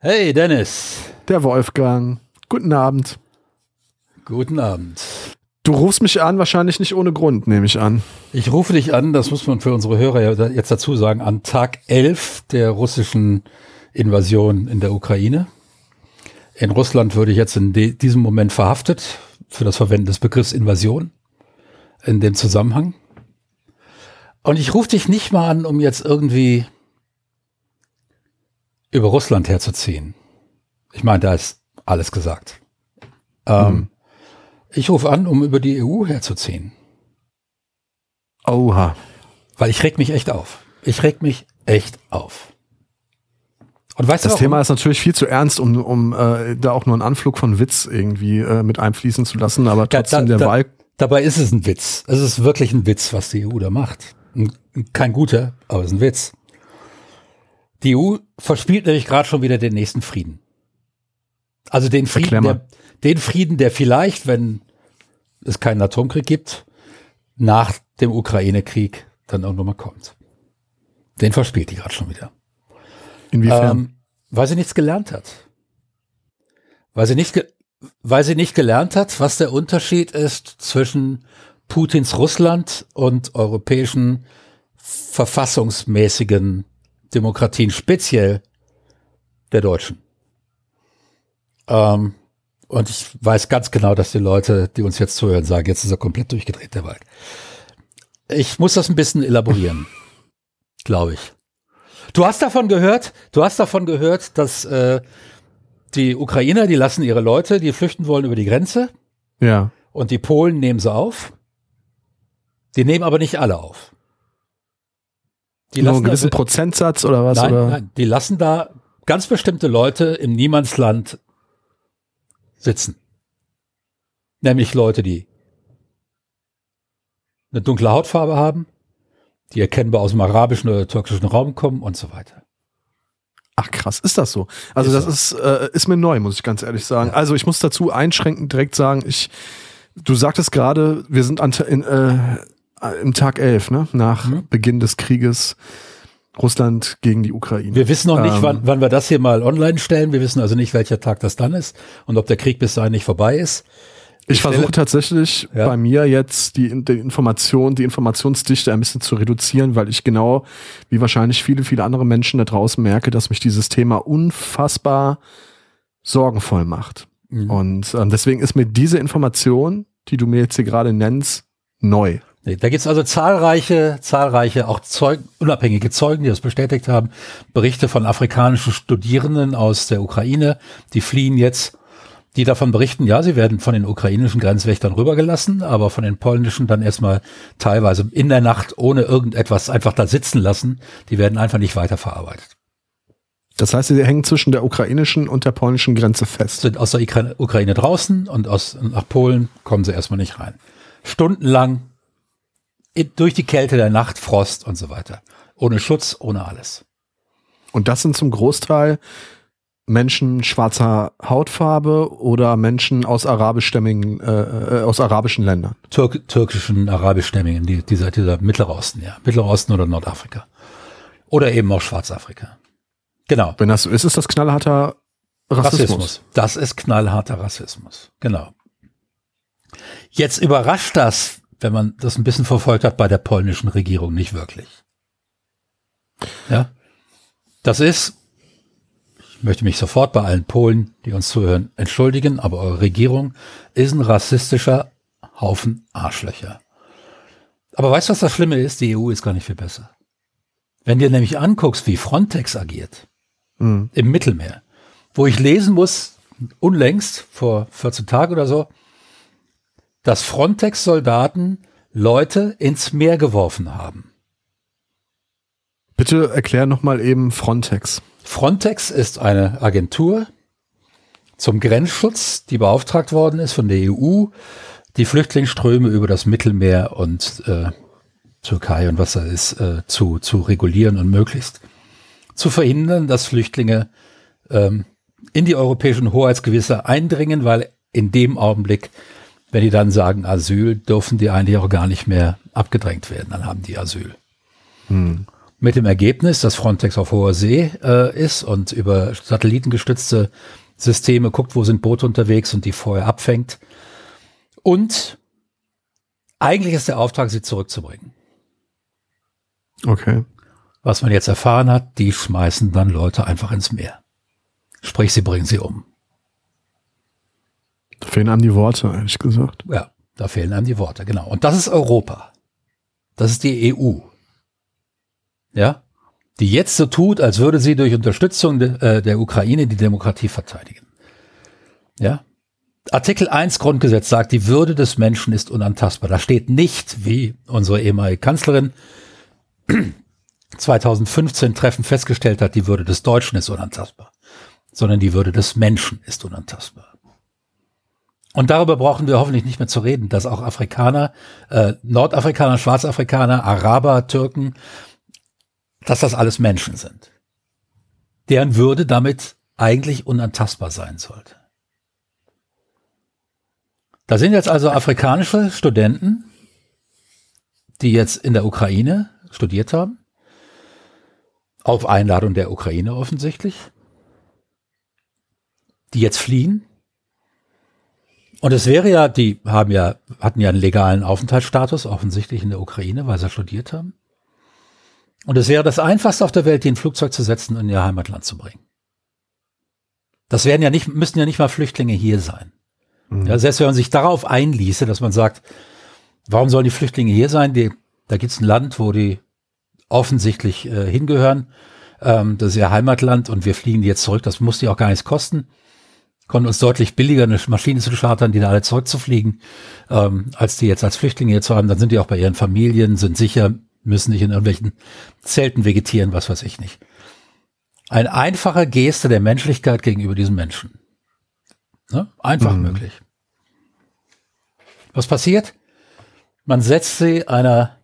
Hey Dennis. Der Wolfgang. Guten Abend. Guten Abend. Du rufst mich an, wahrscheinlich nicht ohne Grund, nehme ich an. Ich rufe dich an, das muss man für unsere Hörer jetzt dazu sagen, an Tag 11 der russischen Invasion in der Ukraine. In Russland würde ich jetzt in diesem Moment verhaftet für das Verwenden des Begriffs Invasion in dem Zusammenhang. Und ich rufe dich nicht mal an, um jetzt irgendwie über Russland herzuziehen. Ich meine, da ist alles gesagt. Ähm, hm. Ich rufe an, um über die EU herzuziehen. Oha. Weil ich reg mich echt auf. Ich reg mich echt auf. Und weißt das du, Thema ist natürlich viel zu ernst, um, um äh, da auch nur einen Anflug von Witz irgendwie äh, mit einfließen zu lassen, aber trotzdem da, da, der Wahl. Dabei ist es ein Witz. Es ist wirklich ein Witz, was die EU da macht. Kein guter, aber es ist ein Witz. Die EU verspielt nämlich gerade schon wieder den nächsten Frieden. Also den Frieden, der, den Frieden, der vielleicht, wenn es keinen Atomkrieg gibt, nach dem Ukraine-Krieg dann auch nochmal kommt. Den verspielt die gerade schon wieder. Inwiefern? Ähm, weil sie nichts gelernt hat. Weil sie nicht, weil sie nicht gelernt hat, was der Unterschied ist zwischen Putins Russland und europäischen verfassungsmäßigen Demokratien, speziell der Deutschen. Ähm, und ich weiß ganz genau, dass die Leute, die uns jetzt zuhören, sagen, jetzt ist er komplett durchgedreht, der Wald. Ich muss das ein bisschen elaborieren, glaube ich. Du hast davon gehört, du hast davon gehört, dass äh, die Ukrainer, die lassen ihre Leute, die flüchten wollen über die Grenze. Ja. Und die Polen nehmen sie auf. Die nehmen aber nicht alle auf. Die Nur einen gewissen also, Prozentsatz oder was? Nein, oder? nein, die lassen da ganz bestimmte Leute im Niemandsland sitzen. Nämlich Leute, die eine dunkle Hautfarbe haben, die erkennbar aus dem arabischen oder türkischen Raum kommen und so weiter. Ach krass, ist das so? Also ist das so. ist, äh, ist mir neu, muss ich ganz ehrlich sagen. Ja. Also ich muss dazu einschränkend direkt sagen, ich, du sagtest gerade, wir sind an, in, äh, im Tag 11, ne? nach mhm. Beginn des Krieges Russland gegen die Ukraine. Wir wissen noch nicht, ähm, wann, wann wir das hier mal online stellen. Wir wissen also nicht, welcher Tag das dann ist und ob der Krieg bis dahin nicht vorbei ist. Ich, ich versuche tatsächlich ja. bei mir jetzt die, die Information, die Informationsdichte ein bisschen zu reduzieren, weil ich genau, wie wahrscheinlich viele, viele andere Menschen da draußen merke, dass mich dieses Thema unfassbar sorgenvoll macht. Mhm. Und ähm, deswegen ist mir diese Information, die du mir jetzt hier gerade nennst, neu. Da gibt es also zahlreiche, zahlreiche auch Zeug, unabhängige Zeugen, die das bestätigt haben. Berichte von afrikanischen Studierenden aus der Ukraine, die fliehen jetzt, die davon berichten, ja, sie werden von den ukrainischen Grenzwächtern rübergelassen, aber von den polnischen dann erstmal teilweise in der Nacht ohne irgendetwas einfach da sitzen lassen. Die werden einfach nicht weiterverarbeitet. Das heißt, sie hängen zwischen der ukrainischen und der polnischen Grenze fest. Sind aus der Ukraine draußen und aus, nach Polen kommen sie erstmal nicht rein. Stundenlang durch die Kälte der Nacht, Frost und so weiter. Ohne Schutz, ohne alles. Und das sind zum Großteil Menschen schwarzer Hautfarbe oder Menschen aus arabischstämmigen, äh, äh, aus arabischen Ländern? Türk türkischen, arabischstämmigen, die, dieser, dieser Mittlerer Osten, ja. Mittlerer Osten oder Nordafrika. Oder eben auch Schwarzafrika. Genau. Wenn das so ist, ist das knallharter Rassismus. Rassismus. Das ist knallharter Rassismus. Genau. Jetzt überrascht das wenn man das ein bisschen verfolgt hat, bei der polnischen Regierung nicht wirklich. Ja, das ist, ich möchte mich sofort bei allen Polen, die uns zuhören, entschuldigen, aber eure Regierung ist ein rassistischer Haufen Arschlöcher. Aber weißt du, was das Schlimme ist? Die EU ist gar nicht viel besser. Wenn dir nämlich anguckst, wie Frontex agiert mhm. im Mittelmeer, wo ich lesen muss, unlängst, vor 14 Tagen oder so, dass Frontex-Soldaten Leute ins Meer geworfen haben. Bitte erklär nochmal eben Frontex. Frontex ist eine Agentur zum Grenzschutz, die beauftragt worden ist von der EU, die Flüchtlingsströme über das Mittelmeer und äh, Türkei und was da ist, äh, zu, zu regulieren und möglichst zu verhindern, dass Flüchtlinge ähm, in die europäischen Hoheitsgewässer eindringen, weil in dem Augenblick wenn die dann sagen Asyl, dürfen die eigentlich auch gar nicht mehr abgedrängt werden. Dann haben die Asyl. Hm. Mit dem Ergebnis, dass Frontex auf hoher See äh, ist und über satellitengestützte Systeme guckt, wo sind Boote unterwegs und die vorher abfängt. Und eigentlich ist der Auftrag, sie zurückzubringen. Okay. Was man jetzt erfahren hat, die schmeißen dann Leute einfach ins Meer. Sprich, sie bringen sie um. Da fehlen einem die Worte, ehrlich gesagt. Ja, da fehlen einem die Worte, genau. Und das ist Europa. Das ist die EU. Ja? Die jetzt so tut, als würde sie durch Unterstützung de, äh, der Ukraine die Demokratie verteidigen. Ja? Artikel 1 Grundgesetz sagt, die Würde des Menschen ist unantastbar. Da steht nicht, wie unsere ehemalige Kanzlerin 2015 treffend festgestellt hat, die Würde des Deutschen ist unantastbar, sondern die Würde des Menschen ist unantastbar. Und darüber brauchen wir hoffentlich nicht mehr zu reden, dass auch Afrikaner, äh, Nordafrikaner, Schwarzafrikaner, Araber, Türken, dass das alles Menschen sind, deren Würde damit eigentlich unantastbar sein sollte. Da sind jetzt also afrikanische Studenten, die jetzt in der Ukraine studiert haben, auf Einladung der Ukraine offensichtlich, die jetzt fliehen. Und es wäre ja, die haben ja, hatten ja einen legalen Aufenthaltsstatus, offensichtlich in der Ukraine, weil sie studiert haben. Und es wäre das einfachste auf der Welt, die in ein Flugzeug zu setzen und in ihr Heimatland zu bringen. Das wären ja nicht, müssten ja nicht mal Flüchtlinge hier sein. Mhm. Ja, selbst wenn man sich darauf einließe, dass man sagt, warum sollen die Flüchtlinge hier sein? Die, da gibt es ein Land, wo die offensichtlich äh, hingehören. Ähm, das ist ihr Heimatland und wir fliegen die jetzt zurück. Das muss die auch gar nichts kosten. Konnten uns deutlich billiger eine Maschine zu chartern, die da alle zurückzufliegen, ähm, als die jetzt als Flüchtlinge hier zu haben. Dann sind die auch bei ihren Familien, sind sicher, müssen nicht in irgendwelchen Zelten vegetieren, was weiß ich nicht. Ein einfacher Geste der Menschlichkeit gegenüber diesen Menschen. Ne? Einfach mhm. möglich. Was passiert? Man setzt sie einer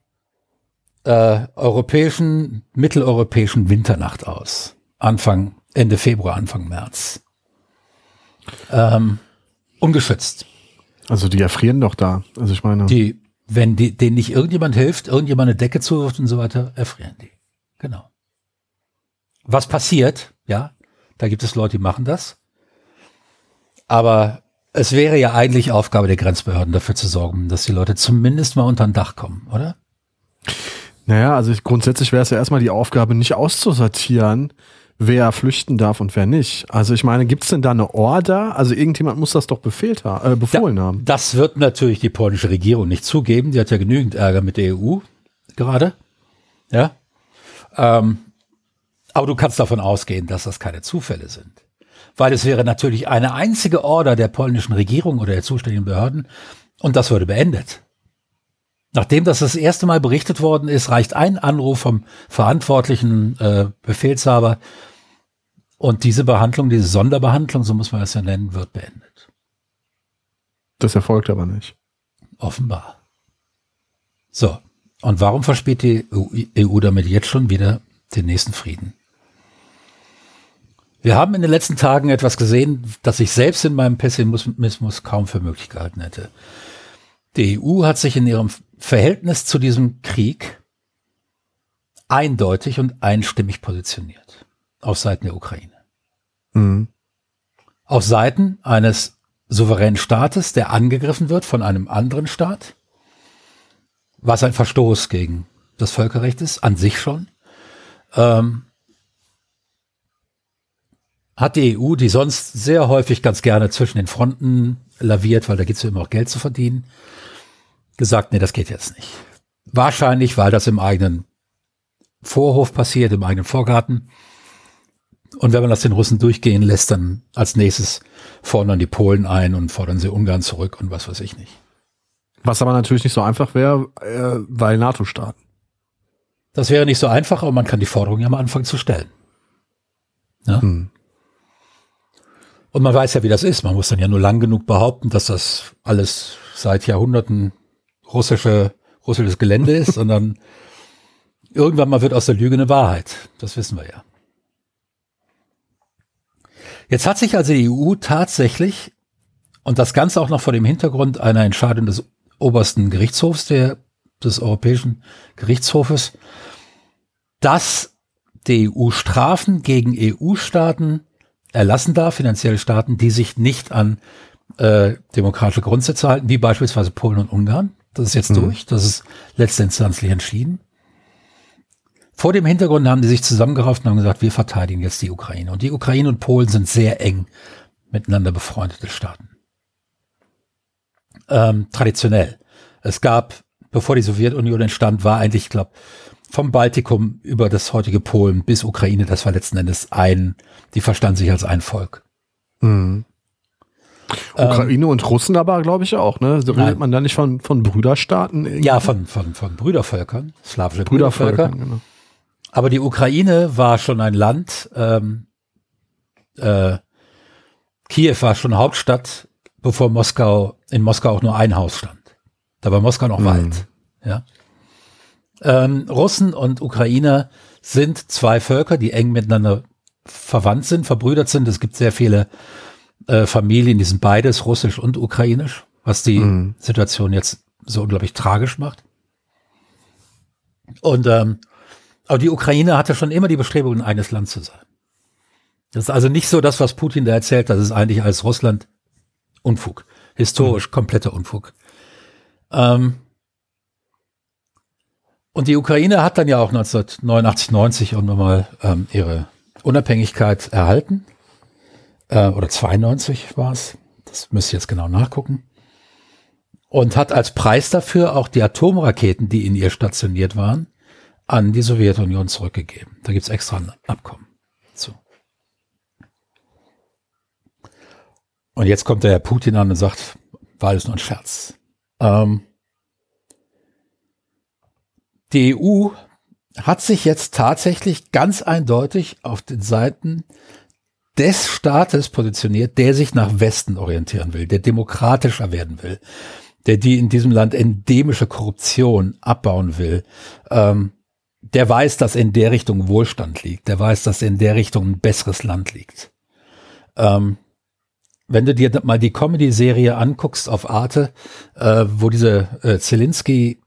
äh, europäischen, mitteleuropäischen Winternacht aus. Anfang, Ende Februar, Anfang März. Ähm, ungeschützt. Also die erfrieren doch da. Also ich meine. Die, wenn die, denen nicht irgendjemand hilft, irgendjemand eine Decke zuwirft und so weiter, erfrieren die. Genau. Was passiert? Ja, da gibt es Leute, die machen das. Aber es wäre ja eigentlich Aufgabe der Grenzbehörden dafür zu sorgen, dass die Leute zumindest mal unter ein Dach kommen, oder? Naja, also ich, grundsätzlich wäre es ja erstmal die Aufgabe, nicht auszusortieren, wer flüchten darf und wer nicht. Also ich meine, gibt es denn da eine Order? Also irgendjemand muss das doch befehlt ha äh, befohlen da, haben. Das wird natürlich die polnische Regierung nicht zugeben. Die hat ja genügend Ärger mit der EU gerade. Ja. Ähm, aber du kannst davon ausgehen, dass das keine Zufälle sind. Weil es wäre natürlich eine einzige Order der polnischen Regierung oder der zuständigen Behörden und das würde beendet. Nachdem das das erste Mal berichtet worden ist, reicht ein Anruf vom verantwortlichen äh, Befehlshaber und diese Behandlung, diese Sonderbehandlung, so muss man es ja nennen, wird beendet. Das erfolgt aber nicht. Offenbar. So. Und warum verspielt die EU damit jetzt schon wieder den nächsten Frieden? Wir haben in den letzten Tagen etwas gesehen, das ich selbst in meinem Pessimismus kaum für möglich gehalten hätte. Die EU hat sich in ihrem Verhältnis zu diesem Krieg eindeutig und einstimmig positioniert auf Seiten der Ukraine. Mhm. Auf Seiten eines souveränen Staates, der angegriffen wird von einem anderen Staat, was ein Verstoß gegen das Völkerrecht ist, an sich schon. Ähm, hat die EU, die sonst sehr häufig ganz gerne zwischen den Fronten laviert, weil da geht es ja immer auch Geld zu verdienen, gesagt, nee, das geht jetzt nicht. Wahrscheinlich, weil das im eigenen Vorhof passiert, im eigenen Vorgarten. Und wenn man das den Russen durchgehen lässt, dann als nächstes fordern die Polen ein und fordern sie Ungarn zurück und was weiß ich nicht. Was aber natürlich nicht so einfach wäre, äh, weil NATO-Staaten. Das wäre nicht so einfach, aber man kann die Forderung ja mal anfangen zu stellen. Ja? Hm. Und man weiß ja, wie das ist. Man muss dann ja nur lang genug behaupten, dass das alles seit Jahrhunderten russische, russisches Gelände ist, sondern irgendwann mal wird aus der Lüge eine Wahrheit. Das wissen wir ja. Jetzt hat sich also die EU tatsächlich, und das Ganze auch noch vor dem Hintergrund einer Entscheidung des obersten Gerichtshofs, der, des Europäischen Gerichtshofes, dass die EU Strafen gegen EU-Staaten erlassen darf, finanzielle Staaten, die sich nicht an äh, demokratische Grundsätze halten, wie beispielsweise Polen und Ungarn. Das ist jetzt mhm. durch, das ist letztinstanzlich entschieden. Vor dem Hintergrund haben die sich zusammengerauft und haben gesagt, wir verteidigen jetzt die Ukraine. Und die Ukraine und Polen sind sehr eng miteinander befreundete Staaten. Ähm, traditionell. Es gab, bevor die Sowjetunion entstand, war eigentlich, ich glaube, vom Baltikum über das heutige Polen bis Ukraine, das war letzten Endes ein, die verstanden sich als ein Volk. Mhm. Ukraine ähm, und Russen aber, glaube ich, auch, ne? So redet man da nicht von, von Brüderstaaten? Irgendwie? Ja, von, von, von Brüdervölkern, slawische Brüdervölker. Genau. Aber die Ukraine war schon ein Land, ähm, äh, Kiew war schon Hauptstadt, bevor Moskau, in Moskau auch nur ein Haus stand. Da war Moskau noch mhm. weit. Ja. Ähm, Russen und Ukrainer sind zwei Völker, die eng miteinander verwandt sind, verbrüdert sind. Es gibt sehr viele äh, Familien, die sind beides, russisch und ukrainisch, was die mhm. Situation jetzt so unglaublich tragisch macht. Und ähm, aber die Ukraine hatte schon immer die Bestrebung, ein eigenes Land zu sein. Das ist also nicht so das, was Putin da erzählt, das ist eigentlich als Russland Unfug. Historisch mhm. kompletter Unfug. Ähm, und die Ukraine hat dann ja auch 1989, 90 irgendwann mal ähm, ihre Unabhängigkeit erhalten. Äh, oder 92 war es. Das müsste ich jetzt genau nachgucken. Und hat als Preis dafür auch die Atomraketen, die in ihr stationiert waren, an die Sowjetunion zurückgegeben. Da gibt's extra ein Abkommen zu. Und jetzt kommt der Herr Putin an und sagt, war alles nur ein Scherz. Ähm, die EU hat sich jetzt tatsächlich ganz eindeutig auf den Seiten des Staates positioniert, der sich nach Westen orientieren will, der demokratischer werden will, der die in diesem Land endemische Korruption abbauen will, ähm, der weiß, dass in der Richtung Wohlstand liegt. Der weiß, dass in der Richtung ein besseres Land liegt. Ähm, wenn du dir mal die Comedy-Serie anguckst auf Arte, äh, wo diese äh, Zelensky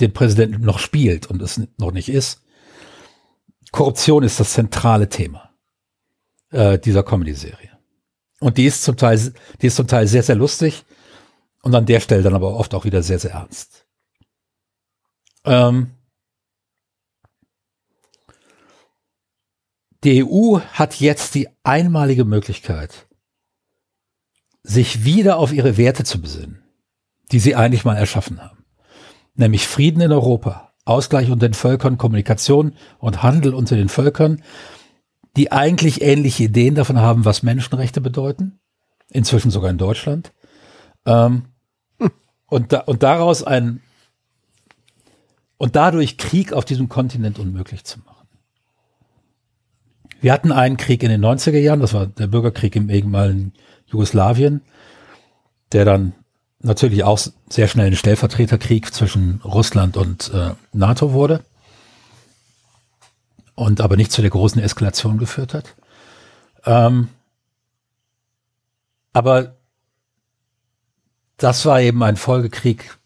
den Präsidenten noch spielt und es noch nicht ist, Korruption ist das zentrale Thema äh, dieser Comedy-Serie. Und die ist zum Teil, die ist zum Teil sehr, sehr lustig und an der Stelle dann aber oft auch wieder sehr, sehr ernst. Ähm, Die EU hat jetzt die einmalige Möglichkeit, sich wieder auf ihre Werte zu besinnen, die sie eigentlich mal erschaffen haben. Nämlich Frieden in Europa, Ausgleich unter den Völkern, Kommunikation und Handel unter den Völkern, die eigentlich ähnliche Ideen davon haben, was Menschenrechte bedeuten, inzwischen sogar in Deutschland, ähm, und, da, und daraus ein und dadurch Krieg auf diesem Kontinent unmöglich zu machen. Wir hatten einen Krieg in den 90er Jahren, das war der Bürgerkrieg im ehemaligen Jugoslawien, der dann natürlich auch sehr schnell ein Stellvertreterkrieg zwischen Russland und äh, NATO wurde und aber nicht zu der großen Eskalation geführt hat. Ähm, aber das war eben ein Folgekrieg,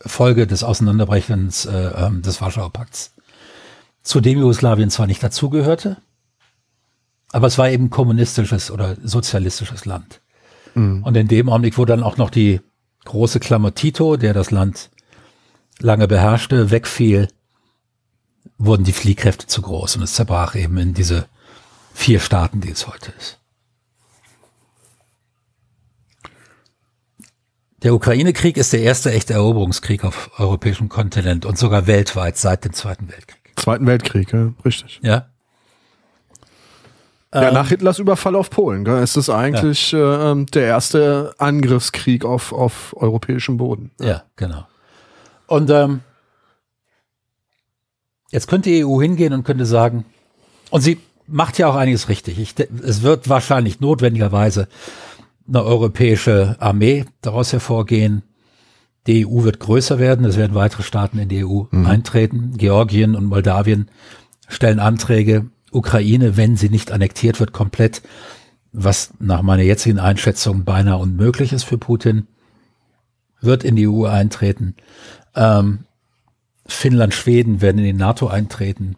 Folge des Auseinanderbrechens äh, ähm, des Warschauer Pakts, zu dem Jugoslawien zwar nicht dazugehörte, aber es war eben kommunistisches oder sozialistisches Land. Mhm. Und in dem Augenblick, wo dann auch noch die große Klammer Tito, der das Land lange beherrschte, wegfiel, wurden die Fliehkräfte zu groß und es zerbrach eben in diese vier Staaten, die es heute ist. Der Ukraine-Krieg ist der erste echte Eroberungskrieg auf europäischem Kontinent und sogar weltweit seit dem Zweiten Weltkrieg. Zweiten Weltkrieg, ja, richtig. Ja. Ja, nach ähm, Hitlers Überfall auf Polen gell, ist es eigentlich ja. äh, der erste Angriffskrieg auf, auf europäischem Boden. Ja, ja genau. Und ähm, jetzt könnte die EU hingehen und könnte sagen, und sie macht ja auch einiges richtig. Ich, es wird wahrscheinlich notwendigerweise eine europäische Armee daraus hervorgehen. Die EU wird größer werden, es werden weitere Staaten in die EU mhm. eintreten. Georgien und Moldawien stellen Anträge Ukraine, wenn sie nicht annektiert wird, komplett, was nach meiner jetzigen Einschätzung beinahe unmöglich ist für Putin, wird in die EU eintreten. Ähm, Finnland, Schweden werden in die NATO eintreten.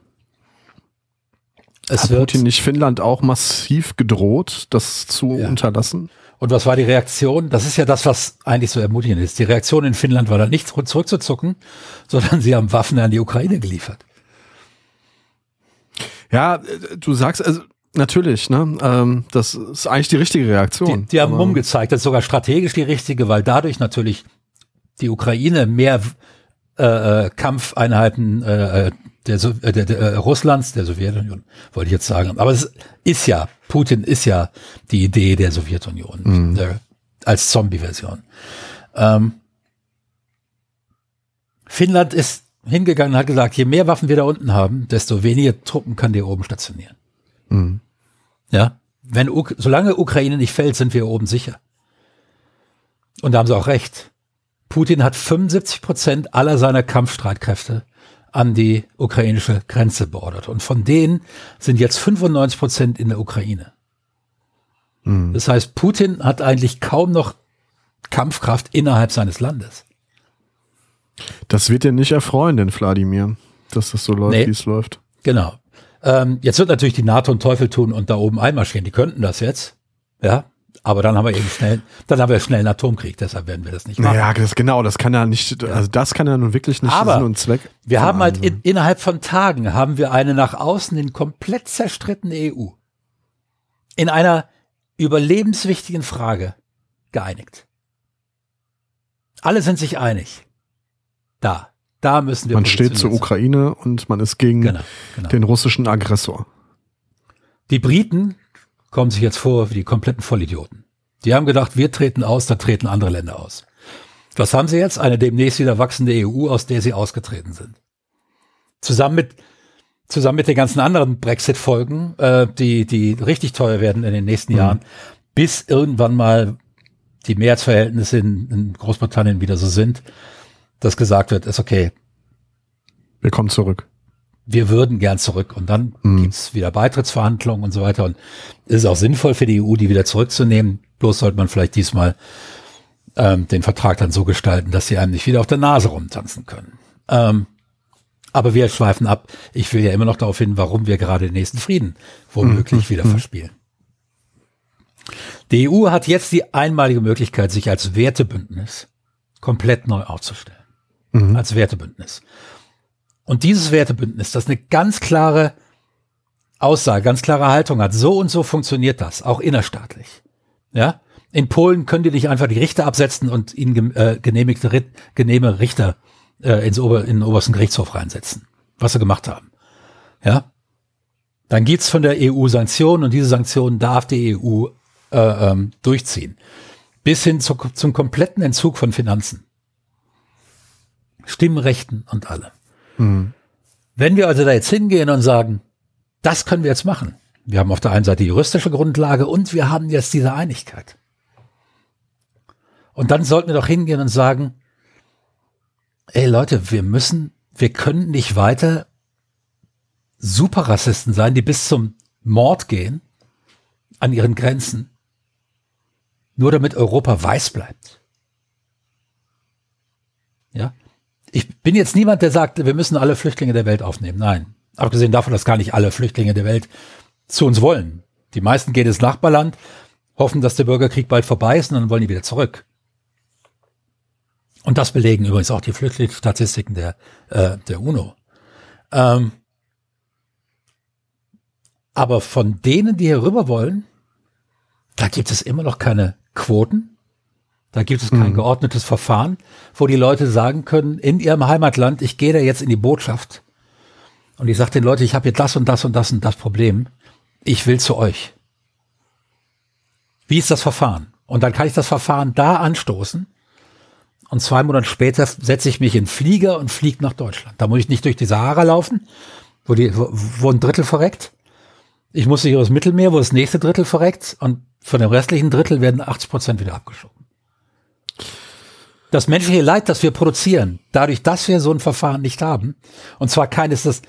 Es Hat Putin nicht Finnland auch massiv gedroht, das zu ja. unterlassen? Und was war die Reaktion? Das ist ja das, was eigentlich so ermutigend ist. Die Reaktion in Finnland war dann nicht zurückzuzucken, sondern sie haben Waffen an die Ukraine geliefert. Ja, du sagst, also natürlich, ne? Ähm, das ist eigentlich die richtige Reaktion. Die, die haben Mumm gezeigt, das ist sogar strategisch die richtige, weil dadurch natürlich die Ukraine mehr äh, äh Kampfeinheiten äh, äh der, äh, der, der, Russlands, der Sowjetunion, wollte ich jetzt sagen. Aber es ist ja, Putin ist ja die Idee der Sowjetunion mhm. der, als Zombie-Version. Ähm, Finnland ist hingegangen und hat gesagt, je mehr Waffen wir da unten haben, desto weniger Truppen kann die oben stationieren. Mhm. Ja, wenn solange Ukraine nicht fällt, sind wir oben sicher. Und da haben sie auch recht. Putin hat 75 Prozent aller seiner Kampfstreitkräfte an die ukrainische Grenze beordert. Und von denen sind jetzt 95 Prozent in der Ukraine. Mhm. Das heißt, Putin hat eigentlich kaum noch Kampfkraft innerhalb seines Landes. Das wird dir nicht erfreuen, den Wladimir, dass das so läuft, nee, wie es läuft. Genau. Ähm, jetzt wird natürlich die NATO einen Teufel tun und da oben einmarschieren. Die könnten das jetzt. Ja, aber dann haben wir eben schnell, dann haben wir schnell einen Atomkrieg, deshalb werden wir das nicht machen. Ja, das, genau, das kann ja nicht, also das kann ja nun wirklich nicht Aber Sinn und Zweck. Wir haben halt in, innerhalb von Tagen haben wir eine nach außen in komplett zerstrittene EU in einer überlebenswichtigen Frage geeinigt. Alle sind sich einig. Da, da müssen wir. Man steht zur Ukraine und man ist gegen genau, genau. den russischen Aggressor. Die Briten kommen sich jetzt vor wie die kompletten Vollidioten. Die haben gedacht, wir treten aus, da treten andere Länder aus. Was haben sie jetzt? Eine demnächst wieder wachsende EU, aus der sie ausgetreten sind. Zusammen mit, zusammen mit den ganzen anderen Brexit-Folgen, äh, die, die richtig teuer werden in den nächsten mhm. Jahren, bis irgendwann mal die Mehrheitsverhältnisse in, in Großbritannien wieder so sind, dass gesagt wird, ist okay. Wir kommen zurück wir würden gern zurück. Und dann mhm. gibt's wieder Beitrittsverhandlungen und so weiter. Und es ist auch sinnvoll für die EU, die wieder zurückzunehmen. Bloß sollte man vielleicht diesmal ähm, den Vertrag dann so gestalten, dass sie einem nicht wieder auf der Nase rumtanzen können. Ähm, aber wir schweifen ab. Ich will ja immer noch darauf hin, warum wir gerade den nächsten Frieden womöglich mhm. wieder mhm. verspielen. Die EU hat jetzt die einmalige Möglichkeit, sich als Wertebündnis komplett neu aufzustellen. Mhm. Als Wertebündnis. Und dieses Wertebündnis, das eine ganz klare Aussage, ganz klare Haltung hat, so und so funktioniert das, auch innerstaatlich. Ja, in Polen können die nicht einfach die Richter absetzen und ihnen äh, genehmigte, genehme Richter äh, ins Ober, in den obersten Gerichtshof reinsetzen, was sie gemacht haben. Ja, dann gibt's von der EU Sanktionen und diese Sanktionen darf die EU äh, ähm, durchziehen. Bis hin zu, zum kompletten Entzug von Finanzen. Stimmrechten und allem. Mhm. Wenn wir also da jetzt hingehen und sagen, das können wir jetzt machen. Wir haben auf der einen Seite die juristische Grundlage und wir haben jetzt diese Einigkeit. Und dann sollten wir doch hingehen und sagen, ey Leute, wir müssen, wir können nicht weiter Superrassisten sein, die bis zum Mord gehen an ihren Grenzen, nur damit Europa weiß bleibt. Ja, ich bin jetzt niemand, der sagt, wir müssen alle Flüchtlinge der Welt aufnehmen. Nein. Abgesehen davon, dass gar nicht alle Flüchtlinge der Welt zu uns wollen. Die meisten gehen ins Nachbarland, hoffen, dass der Bürgerkrieg bald vorbei ist und dann wollen die wieder zurück. Und das belegen übrigens auch die Flüchtlingsstatistiken der, äh, der UNO. Ähm, aber von denen, die hier rüber wollen, da gibt es immer noch keine Quoten. Da gibt es kein mhm. geordnetes Verfahren, wo die Leute sagen können, in ihrem Heimatland, ich gehe da jetzt in die Botschaft und ich sage den Leuten, ich habe jetzt das und das und das und das Problem, ich will zu euch. Wie ist das Verfahren? Und dann kann ich das Verfahren da anstoßen und zwei Monate später setze ich mich in Flieger und fliege nach Deutschland. Da muss ich nicht durch die Sahara laufen, wo, die, wo, ein Drittel verreckt. Ich muss hier übers Mittelmeer, wo das nächste Drittel verreckt und von dem restlichen Drittel werden 80 Prozent wieder abgeschoben das menschliche Leid, das wir produzieren, dadurch, dass wir so ein Verfahren nicht haben, und zwar keines, das,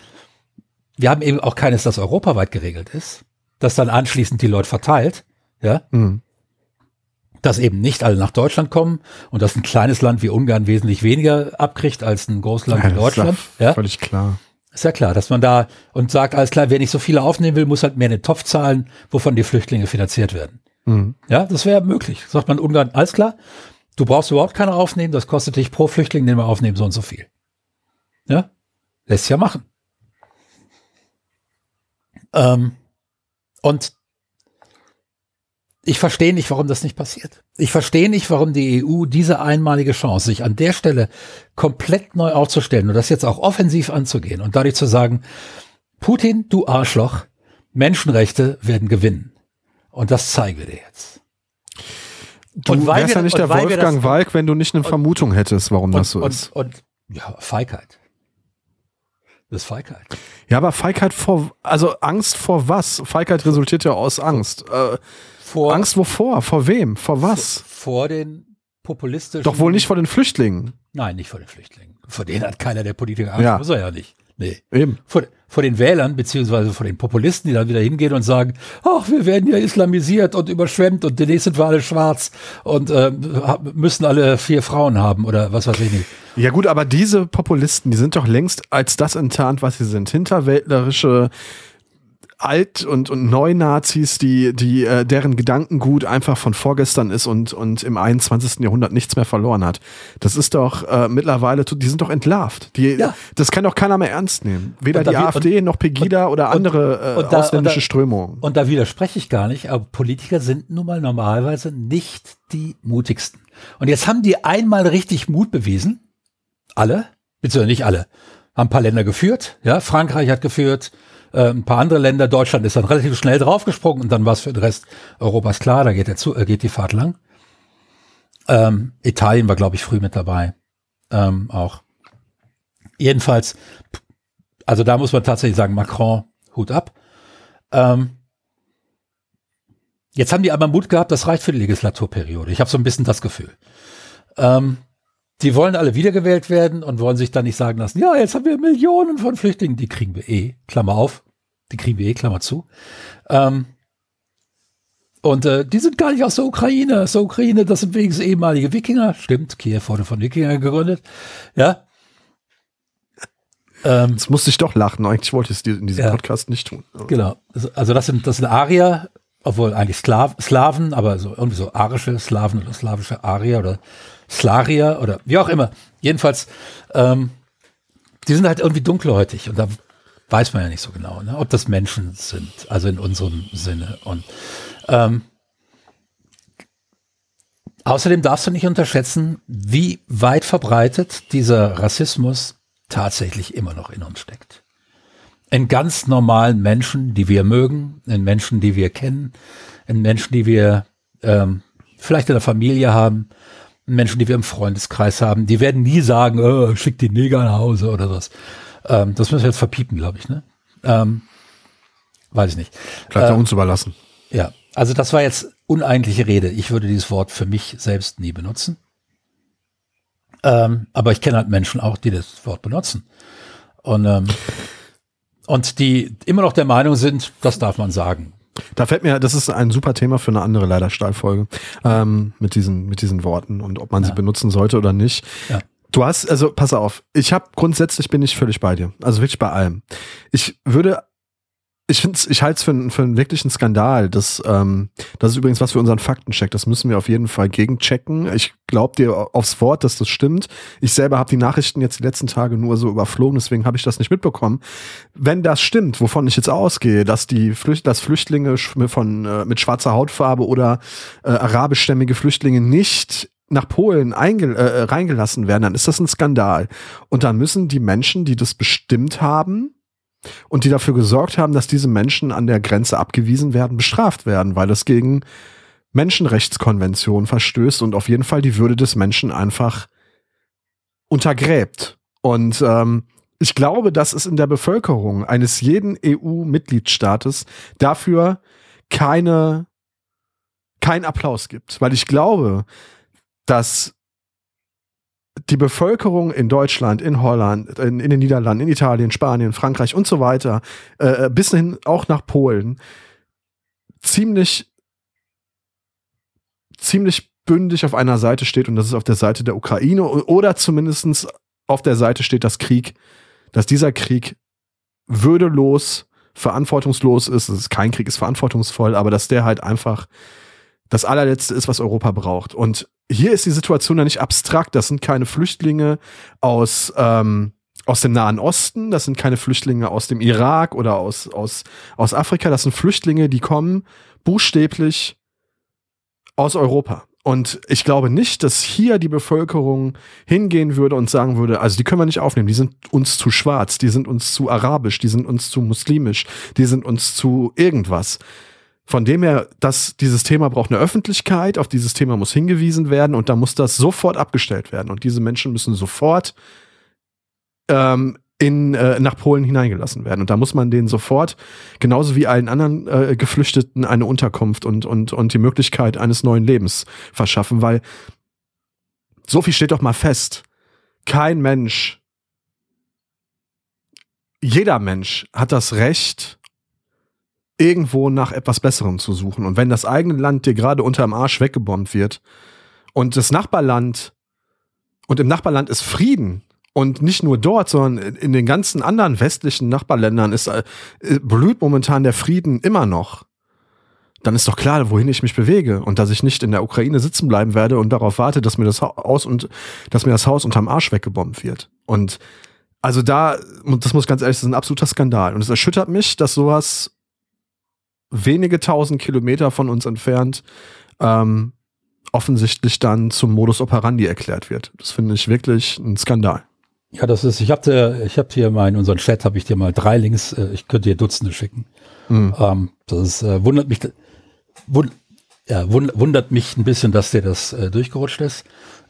wir haben eben auch keines, das europaweit geregelt ist, das dann anschließend die Leute verteilt, ja, mhm. dass eben nicht alle nach Deutschland kommen und dass ein kleines Land wie Ungarn wesentlich weniger abkriegt als ein Großland ja, wie Deutschland, ja, völlig klar. Ist ja klar, dass man da und sagt, alles klar, wer nicht so viele aufnehmen will, muss halt mehr in den Topf zahlen, wovon die Flüchtlinge finanziert werden. Mhm. Ja, das wäre möglich. Sagt man Ungarn, alles klar, du brauchst überhaupt keine aufnehmen, das kostet dich pro Flüchtling, den wir aufnehmen, so und so viel. Ja, lässt ja machen. Ähm, und ich verstehe nicht, warum das nicht passiert. Ich verstehe nicht, warum die EU diese einmalige Chance, sich an der Stelle komplett neu aufzustellen und das jetzt auch offensiv anzugehen und dadurch zu sagen, Putin, du Arschloch, Menschenrechte werden gewinnen. Und das zeigen wir dir jetzt. Du und wärst wir, ja nicht der Wolfgang Walk, wenn du nicht eine und, Vermutung hättest, warum und, das so ist. Und, ja, Feigheit. Das ist Feigheit. Ja, aber Feigheit vor, also Angst vor was? Feigheit resultiert ja aus Angst. Äh, vor Angst wovor? Vor wem? Vor was? Vor den populistischen. Doch wohl nicht vor den Flüchtlingen. Nein, nicht vor den Flüchtlingen. Vor denen hat keiner der Politiker Angst. Ja. Muss er ja nicht. Nee. Eben. Vor, vor den Wählern, beziehungsweise vor den Populisten, die dann wieder hingehen und sagen, ach, wir werden ja islamisiert und überschwemmt und demnächst sind wir alle schwarz und äh, müssen alle vier Frauen haben oder was weiß ich nicht. Ja gut, aber diese Populisten, die sind doch längst als das enttarnt, was sie sind. Hinterwäldlerische Alt- und, und Neunazis, die, die, äh, deren Gedankengut einfach von vorgestern ist und, und im 21. Jahrhundert nichts mehr verloren hat. Das ist doch äh, mittlerweile, die sind doch entlarvt. Die, ja. Das kann doch keiner mehr ernst nehmen. Weder die AfD und, noch Pegida und, oder andere äh, da, ausländische da, Strömungen. Und da widerspreche ich gar nicht, aber Politiker sind nun mal normalerweise nicht die mutigsten. Und jetzt haben die einmal richtig Mut bewiesen. Alle, beziehungsweise nicht alle, haben ein paar Länder geführt. Ja, Frankreich hat geführt, äh, ein paar andere Länder, Deutschland ist dann relativ schnell draufgesprungen und dann war es für den Rest Europas klar, da geht, der zu, äh, geht die Fahrt lang. Ähm, Italien war, glaube ich, früh mit dabei. Ähm, auch. Jedenfalls, also da muss man tatsächlich sagen, Macron, Hut ab. Ähm, jetzt haben die aber Mut gehabt, das reicht für die Legislaturperiode. Ich habe so ein bisschen das Gefühl. Ähm, die wollen alle wiedergewählt werden und wollen sich dann nicht sagen lassen, ja, jetzt haben wir Millionen von Flüchtlingen, die kriegen wir eh, Klammer auf, die kriegen wir eh, Klammer zu. Ähm, und äh, die sind gar nicht aus der Ukraine. Aus der Ukraine, das sind wenigstens ehemalige Wikinger. Stimmt, Kiew wurde von Wikingern gegründet. Ja. Ähm, das musste ich doch lachen. Eigentlich wollte ich es in diesem ja, Podcast nicht tun. Genau. Also das sind, das sind Arier, obwohl eigentlich Slav, Slaven, aber so irgendwie so arische Slaven oder slawische Arier oder Slaria oder wie auch immer. Jedenfalls, ähm, die sind halt irgendwie dunkelhäutig und da weiß man ja nicht so genau, ne, ob das Menschen sind, also in unserem Sinne. Und ähm, außerdem darfst du nicht unterschätzen, wie weit verbreitet dieser Rassismus tatsächlich immer noch in uns steckt. In ganz normalen Menschen, die wir mögen, in Menschen, die wir kennen, in Menschen, die wir ähm, vielleicht in der Familie haben, Menschen, die wir im Freundeskreis haben, die werden nie sagen, oh, schick die Neger nach Hause oder was. Ähm, das müssen wir jetzt verpiepen, glaube ich, ne? Ähm, weiß ich nicht. Bleibt ähm, uns überlassen. Ja, also das war jetzt uneigentliche Rede. Ich würde dieses Wort für mich selbst nie benutzen. Ähm, aber ich kenne halt Menschen auch, die das Wort benutzen. Und, ähm, und die immer noch der Meinung sind, das darf man sagen. Da fällt mir, das ist ein super Thema für eine andere leider Stahlfolge ähm, mit diesen mit diesen Worten und ob man ja. sie benutzen sollte oder nicht. Ja. Du hast, also pass auf, ich habe grundsätzlich bin ich völlig bei dir, also wirklich bei allem. Ich würde ich finde ich halte es für, für einen wirklichen Skandal. Das, ähm, das ist übrigens was für unseren Faktencheck. Das müssen wir auf jeden Fall gegenchecken. Ich glaube dir aufs Wort, dass das stimmt. Ich selber habe die Nachrichten jetzt die letzten Tage nur so überflogen, deswegen habe ich das nicht mitbekommen. Wenn das stimmt, wovon ich jetzt ausgehe, dass die Flücht dass Flüchtlinge von äh, mit schwarzer Hautfarbe oder äh, arabischstämmige Flüchtlinge nicht nach Polen äh, reingelassen werden, dann ist das ein Skandal. Und dann müssen die Menschen, die das bestimmt haben, und die dafür gesorgt haben, dass diese Menschen an der Grenze abgewiesen werden, bestraft werden, weil es gegen Menschenrechtskonventionen verstößt und auf jeden Fall die Würde des Menschen einfach untergräbt. Und ähm, ich glaube, dass es in der Bevölkerung eines jeden EU-Mitgliedstaates dafür keine kein Applaus gibt, weil ich glaube, dass die Bevölkerung in Deutschland, in Holland, in, in, den Niederlanden, in Italien, Spanien, Frankreich und so weiter, äh, bis hin auch nach Polen, ziemlich, ziemlich bündig auf einer Seite steht und das ist auf der Seite der Ukraine oder zumindest auf der Seite steht, dass Krieg, dass dieser Krieg würdelos, verantwortungslos ist. Es ist kein Krieg, ist verantwortungsvoll, aber dass der halt einfach das allerletzte ist, was Europa braucht. Und hier ist die Situation ja nicht abstrakt. Das sind keine Flüchtlinge aus, ähm, aus dem Nahen Osten, das sind keine Flüchtlinge aus dem Irak oder aus, aus, aus Afrika, das sind Flüchtlinge, die kommen buchstäblich aus Europa. Und ich glaube nicht, dass hier die Bevölkerung hingehen würde und sagen würde, also die können wir nicht aufnehmen, die sind uns zu schwarz, die sind uns zu arabisch, die sind uns zu muslimisch, die sind uns zu irgendwas. Von dem her, dass dieses Thema braucht eine Öffentlichkeit, auf dieses Thema muss hingewiesen werden und da muss das sofort abgestellt werden. Und diese Menschen müssen sofort ähm, in, äh, nach Polen hineingelassen werden. Und da muss man denen sofort, genauso wie allen anderen äh, Geflüchteten, eine Unterkunft und, und, und die Möglichkeit eines neuen Lebens verschaffen, weil so viel steht doch mal fest. Kein Mensch, jeder Mensch hat das Recht, irgendwo nach etwas Besserem zu suchen. Und wenn das eigene Land dir gerade unter dem Arsch weggebombt wird und das Nachbarland und im Nachbarland ist Frieden, und nicht nur dort, sondern in den ganzen anderen westlichen Nachbarländern ist, äh, blüht momentan der Frieden immer noch. Dann ist doch klar, wohin ich mich bewege und dass ich nicht in der Ukraine sitzen bleiben werde und darauf warte, dass mir das Haus und dass mir das Haus unterm Arsch weggebombt wird. Und also da, das muss ganz ehrlich, das ist ein absoluter Skandal. Und es erschüttert mich, dass sowas wenige tausend Kilometer von uns entfernt ähm, offensichtlich dann zum Modus operandi erklärt wird. Das finde ich wirklich ein Skandal. Ja, das ist, ich habe ich hab hier mal in unseren Chat, habe ich dir mal drei Links, äh, ich könnte dir Dutzende schicken. Mhm. Ähm, das ist, äh, wundert mich, wund, ja, wund, wundert mich ein bisschen, dass dir das äh, durchgerutscht ist.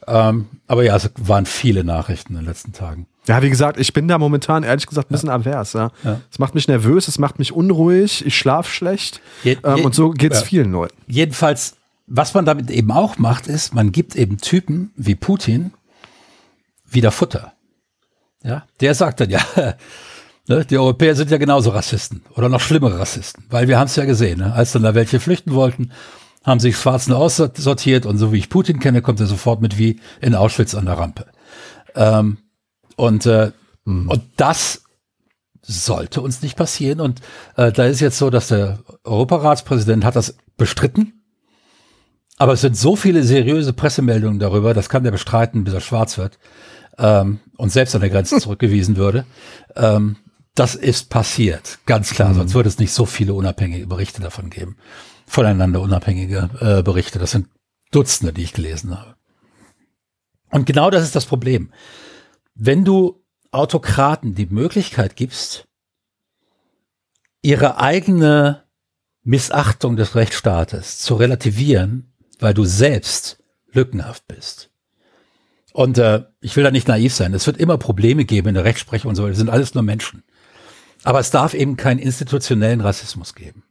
Ähm, aber ja, es waren viele Nachrichten in den letzten Tagen. Ja, wie gesagt, ich bin da momentan ehrlich gesagt ein bisschen ja. avers. Ja. ja. Es macht mich nervös, es macht mich unruhig, ich schlafe schlecht. Je, ähm, je, und so geht's ja. vielen Leuten. Jedenfalls, was man damit eben auch macht, ist, man gibt eben Typen wie Putin wieder Futter. Ja, der sagt dann ja, ne, die Europäer sind ja genauso Rassisten oder noch schlimmere Rassisten, weil wir haben es ja gesehen, ne, als dann da welche flüchten wollten, haben sich Schwarzen aussortiert und so wie ich Putin kenne, kommt er sofort mit wie in Auschwitz an der Rampe. Ähm, und, äh, mhm. und das sollte uns nicht passieren. Und äh, da ist jetzt so, dass der Europaratspräsident hat das bestritten. Aber es sind so viele seriöse Pressemeldungen darüber, das kann der bestreiten, bis er schwarz wird ähm, und selbst an der Grenze zurückgewiesen würde. Ähm, das ist passiert, ganz klar. Mhm. Sonst würde es nicht so viele unabhängige Berichte davon geben. Voneinander unabhängige äh, Berichte. Das sind Dutzende, die ich gelesen habe. Und genau das ist das Problem. Wenn du Autokraten die Möglichkeit gibst, ihre eigene Missachtung des Rechtsstaates zu relativieren, weil du selbst lückenhaft bist, und äh, ich will da nicht naiv sein. Es wird immer Probleme geben in der Rechtsprechung und so. Das sind alles nur Menschen. Aber es darf eben keinen institutionellen Rassismus geben.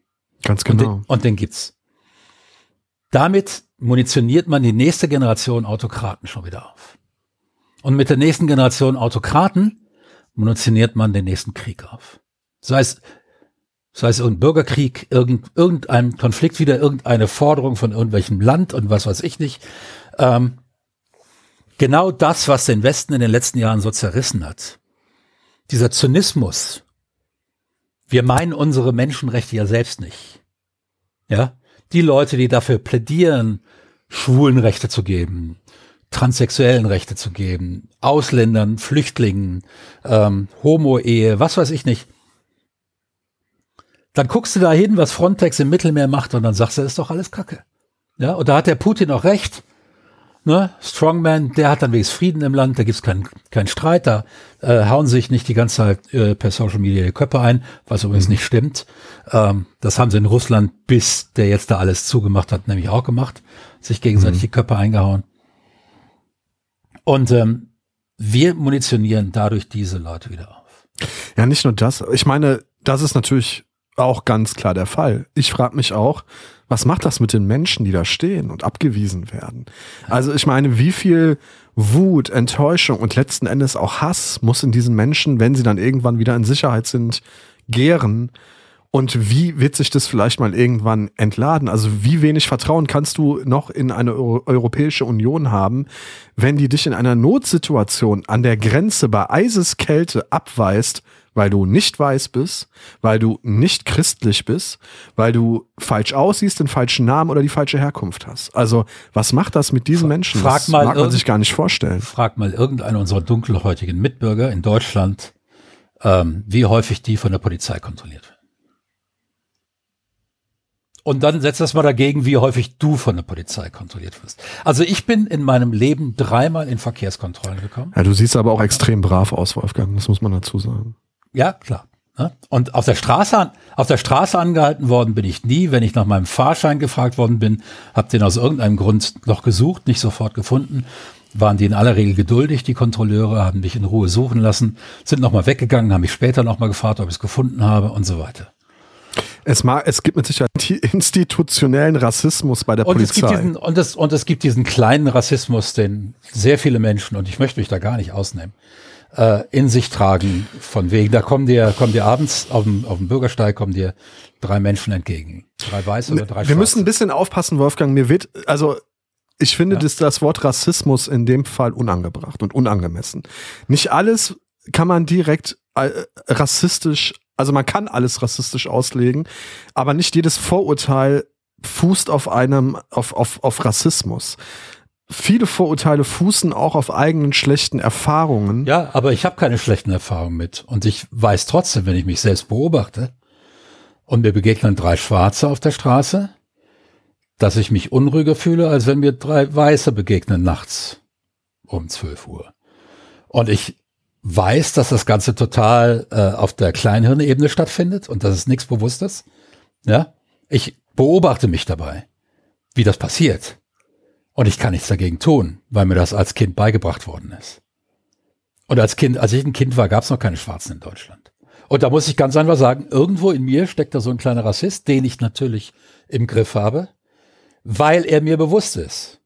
Ganz genau. Und den, und den gibt's. Damit munitioniert man die nächste Generation Autokraten schon wieder auf. Und mit der nächsten Generation Autokraten munitioniert man den nächsten Krieg auf. Sei es, sei es irgendein Bürgerkrieg, irgend, irgendein Konflikt wieder, irgendeine Forderung von irgendwelchem Land und was weiß ich nicht. Ähm, genau das, was den Westen in den letzten Jahren so zerrissen hat. Dieser Zynismus. Wir meinen unsere Menschenrechte ja selbst nicht. Ja, die Leute, die dafür plädieren, schwulen Rechte zu geben, transsexuellen Rechte zu geben, Ausländern, Flüchtlingen, ähm, Homo-Ehe, was weiß ich nicht. Dann guckst du da hin, was Frontex im Mittelmeer macht und dann sagst du, das ist doch alles Kacke. Ja, und da hat der Putin auch recht ne, Strongman, der hat dann wenigstens Frieden im Land, da gibt's keinen kein Streit, da äh, hauen sich nicht die ganze Zeit äh, per Social Media die Köpfe ein, was übrigens mhm. nicht stimmt. Ähm, das haben sie in Russland, bis der jetzt da alles zugemacht hat, nämlich auch gemacht, sich gegenseitig mhm. die Köpfe eingehauen. Und ähm, wir munitionieren dadurch diese Leute wieder auf. Ja, nicht nur das. Ich meine, das ist natürlich auch ganz klar der Fall. Ich frage mich auch, was macht das mit den Menschen, die da stehen und abgewiesen werden? Also ich meine, wie viel Wut, Enttäuschung und letzten Endes auch Hass muss in diesen Menschen, wenn sie dann irgendwann wieder in Sicherheit sind, gären? Und wie wird sich das vielleicht mal irgendwann entladen? Also wie wenig Vertrauen kannst du noch in eine Euro Europäische Union haben, wenn die dich in einer Notsituation an der Grenze bei Eiseskälte abweist, weil du nicht weiß bist, weil du nicht christlich bist, weil du falsch aussiehst, den falschen Namen oder die falsche Herkunft hast. Also, was macht das mit diesen Menschen? Frag das mal mag man sich gar nicht vorstellen. Frag mal irgendeinen unserer dunkelhäutigen Mitbürger in Deutschland, ähm, wie häufig die von der Polizei kontrolliert werden. Und dann setzt das mal dagegen, wie häufig du von der Polizei kontrolliert wirst. Also ich bin in meinem Leben dreimal in Verkehrskontrollen gekommen. Ja, du siehst aber auch extrem brav aus, Wolfgang, das muss man dazu sagen. Ja, klar. Ne? Und auf der Straße, auf der Straße angehalten worden bin ich nie. Wenn ich nach meinem Fahrschein gefragt worden bin, habe den aus irgendeinem Grund noch gesucht, nicht sofort gefunden. Waren die in aller Regel geduldig, die Kontrolleure, haben mich in Ruhe suchen lassen, sind nochmal weggegangen, haben mich später nochmal gefragt, ob ich es gefunden habe und so weiter. Es, mag, es gibt mit Sicherheit institutionellen Rassismus bei der und Polizei. Es gibt diesen, und, es, und es gibt diesen kleinen Rassismus, den sehr viele Menschen, und ich möchte mich da gar nicht ausnehmen, äh, in sich tragen. Von wegen, da kommen dir, kommen dir abends auf dem, auf dem Bürgersteig, kommen dir drei Menschen entgegen. Drei Weiße oder drei Wir Schwarze. müssen ein bisschen aufpassen, Wolfgang. Mir wird, also ich finde ja. das, das Wort Rassismus in dem Fall unangebracht und unangemessen. Nicht alles kann man direkt äh, rassistisch, also man kann alles rassistisch auslegen, aber nicht jedes Vorurteil fußt auf einem, auf, auf, auf Rassismus viele Vorurteile fußen auch auf eigenen schlechten Erfahrungen. Ja, aber ich habe keine schlechten Erfahrungen mit. Und ich weiß trotzdem, wenn ich mich selbst beobachte und mir begegnen drei Schwarze auf der Straße, dass ich mich unruhiger fühle, als wenn mir drei Weiße begegnen nachts um 12 Uhr. Und ich weiß, dass das Ganze total äh, auf der Kleinhirnebene stattfindet und dass es nichts Bewusstes. Ja, ich beobachte mich dabei, wie das passiert. Und ich kann nichts dagegen tun, weil mir das als Kind beigebracht worden ist. Und als Kind, als ich ein Kind war, gab es noch keine Schwarzen in Deutschland. Und da muss ich ganz einfach sagen, irgendwo in mir steckt da so ein kleiner Rassist, den ich natürlich im Griff habe, weil er mir bewusst ist.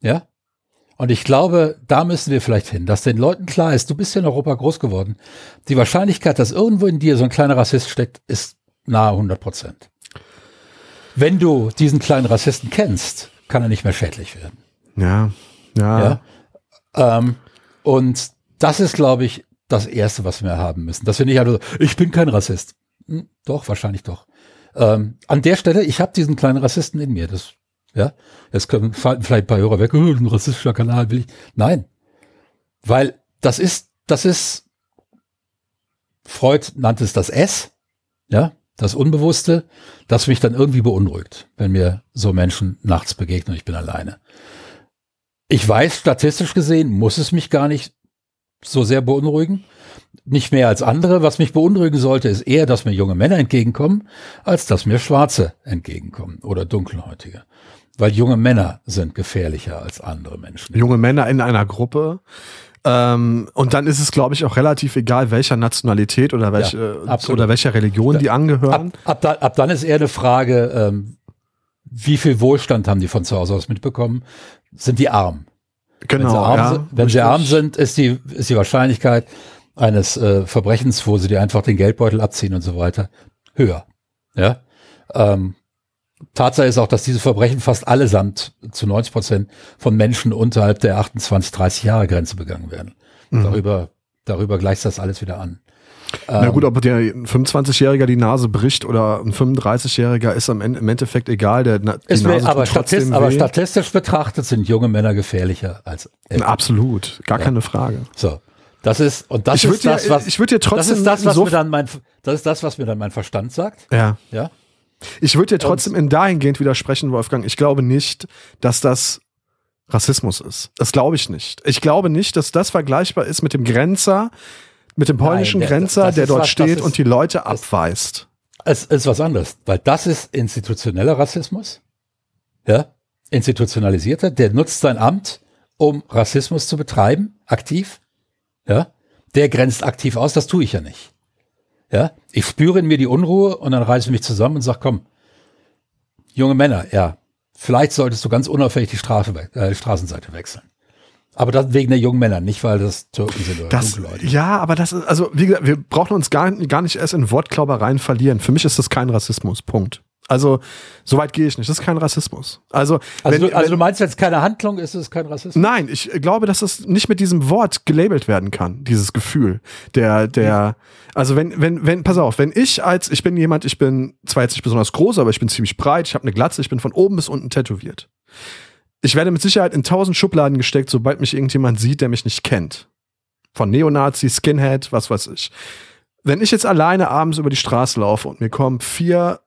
Ja? Und ich glaube, da müssen wir vielleicht hin, dass den Leuten klar ist, du bist ja in Europa groß geworden. Die Wahrscheinlichkeit, dass irgendwo in dir so ein kleiner Rassist steckt, ist nahe 100 Prozent. Wenn du diesen kleinen Rassisten kennst, kann er nicht mehr schädlich werden. Ja, ja. ja? Ähm, und das ist, glaube ich, das Erste, was wir haben müssen. Dass wir nicht einfach so, ich bin kein Rassist. Hm, doch, wahrscheinlich doch. Ähm, an der Stelle, ich habe diesen kleinen Rassisten in mir. Das, ja, jetzt können vielleicht ein paar Hörer weg, oh, ein rassistischer Kanal will ich. Nein. Weil das ist, das ist, Freud nannte es das S, ja, das Unbewusste, das mich dann irgendwie beunruhigt, wenn mir so Menschen nachts begegnen und ich bin alleine. Ich weiß, statistisch gesehen muss es mich gar nicht so sehr beunruhigen. Nicht mehr als andere. Was mich beunruhigen sollte, ist eher, dass mir junge Männer entgegenkommen, als dass mir Schwarze entgegenkommen oder Dunkelhäutige. Weil junge Männer sind gefährlicher als andere Menschen. Junge Männer in einer Gruppe ähm, und dann ist es, glaube ich, auch relativ egal, welcher Nationalität oder welche ja, oder welcher Religion da, die angehören. Ab, ab, da, ab, dann ist eher eine Frage, ähm, wie viel Wohlstand haben die von zu Hause aus mitbekommen? Sind die arm? Genau. Wenn sie arm, ja, sind, wenn sie arm sind, ist die, ist die Wahrscheinlichkeit eines äh, Verbrechens, wo sie dir einfach den Geldbeutel abziehen und so weiter, höher. Ja. Ähm, Tatsache ist auch, dass diese Verbrechen fast allesamt zu 90 Prozent von Menschen unterhalb der 28, 30 Jahre Grenze begangen werden. Mhm. Darüber, darüber gleicht das alles wieder an. Na gut, ob der 25-Jähriger die Nase bricht oder ein 35-Jähriger ist am Ende, im Endeffekt egal. Der, die ist Nase mir, aber, statist, aber, statistisch betrachtet sind junge Männer gefährlicher als ältere. Absolut, gar ja. keine Frage. So, das ist und das ist das, was ich würde dir trotzdem das ist das, was so mir dann mein das ist das, was mir dann mein Verstand sagt. Ja. Ja. Ich würde dir trotzdem in dahingehend widersprechen, Wolfgang. Ich glaube nicht, dass das Rassismus ist. Das glaube ich nicht. Ich glaube nicht, dass das vergleichbar ist mit dem Grenzer, mit dem polnischen Nein, der, Grenzer, der dort was, steht ist, und die Leute abweist. Es ist was anderes, weil das ist institutioneller Rassismus. Ja, institutionalisierter, der nutzt sein Amt, um Rassismus zu betreiben, aktiv. Ja, der grenzt aktiv aus, das tue ich ja nicht. Ja, ich spüre in mir die Unruhe und dann reiße ich mich zusammen und sage, komm, junge Männer, ja, vielleicht solltest du ganz unauffällig die Straße, äh, Straßenseite wechseln. Aber das wegen der jungen Männer, nicht weil das Türken sind oder das, Leute. Ja, aber das ist, also wie gesagt, wir brauchen uns gar, gar nicht erst in Wortklaubereien verlieren. Für mich ist das kein Rassismus, Punkt. Also, so weit gehe ich nicht. Das ist kein Rassismus. Also, also, wenn, du, also wenn, du meinst, wenn es keine Handlung ist, ist es kein Rassismus? Nein, ich glaube, dass es nicht mit diesem Wort gelabelt werden kann, dieses Gefühl. Der, der, also wenn, wenn, wenn, pass auf, wenn ich als, ich bin jemand, ich bin zwar jetzt nicht besonders groß, aber ich bin ziemlich breit, ich habe eine Glatze, ich bin von oben bis unten tätowiert. Ich werde mit Sicherheit in tausend Schubladen gesteckt, sobald mich irgendjemand sieht, der mich nicht kennt. Von Neonazi, Skinhead, was weiß ich. Wenn ich jetzt alleine abends über die Straße laufe und mir kommen vier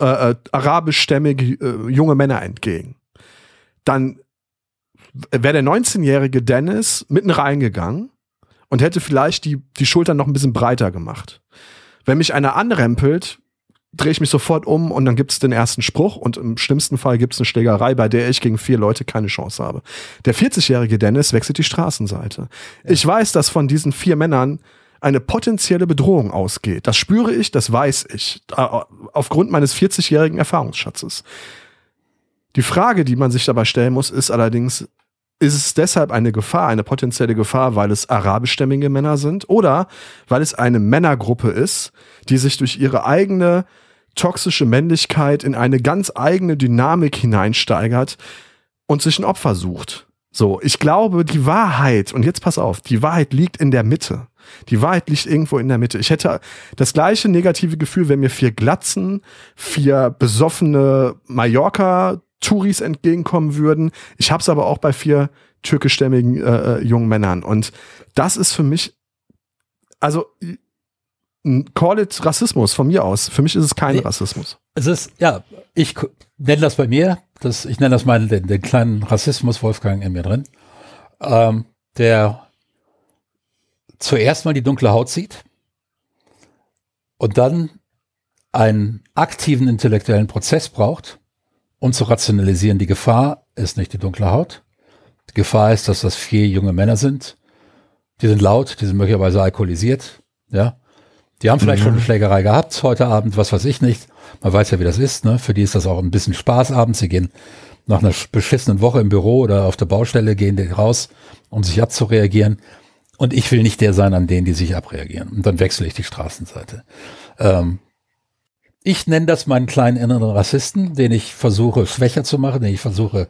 äh, äh, arabischstämmige äh, junge Männer entgegen, dann wäre der 19-jährige Dennis mitten reingegangen und hätte vielleicht die, die Schultern noch ein bisschen breiter gemacht. Wenn mich einer anrempelt, drehe ich mich sofort um und dann gibt es den ersten Spruch und im schlimmsten Fall gibt es eine Schlägerei, bei der ich gegen vier Leute keine Chance habe. Der 40-jährige Dennis wechselt die Straßenseite. Ja. Ich weiß, dass von diesen vier Männern eine potenzielle Bedrohung ausgeht. Das spüre ich, das weiß ich, aufgrund meines 40-jährigen Erfahrungsschatzes. Die Frage, die man sich dabei stellen muss, ist allerdings, ist es deshalb eine Gefahr, eine potenzielle Gefahr, weil es arabischstämmige Männer sind oder weil es eine Männergruppe ist, die sich durch ihre eigene toxische Männlichkeit in eine ganz eigene Dynamik hineinsteigert und sich ein Opfer sucht. So, ich glaube, die Wahrheit, und jetzt pass auf, die Wahrheit liegt in der Mitte. Die Wahrheit liegt irgendwo in der Mitte. Ich hätte das gleiche negative Gefühl, wenn mir vier Glatzen, vier besoffene Mallorca-Touris entgegenkommen würden. Ich habe es aber auch bei vier türkischstämmigen äh, äh, jungen Männern. Und das ist für mich, also call it Rassismus von mir aus. Für mich ist es kein nee, Rassismus. Es ist, ja, ich nenne das bei mir, das, ich nenne das meinen, den, den kleinen Rassismus Wolfgang in mir drin, ähm, der zuerst mal die dunkle Haut sieht und dann einen aktiven intellektuellen Prozess braucht, um zu rationalisieren, die Gefahr ist nicht die dunkle Haut. Die Gefahr ist, dass das vier junge Männer sind. Die sind laut, die sind möglicherweise alkoholisiert, ja. Die haben vielleicht mhm. schon eine Schlägerei gehabt heute Abend, was weiß ich nicht. Man weiß ja, wie das ist, ne? Für die ist das auch ein bisschen Spaß abends. Sie gehen nach einer beschissenen Woche im Büro oder auf der Baustelle, gehen die raus, um sich abzureagieren. Und ich will nicht der sein, an denen die sich abreagieren. Und dann wechsle ich die Straßenseite. Ähm, ich nenne das meinen kleinen inneren Rassisten, den ich versuche schwächer zu machen, den ich versuche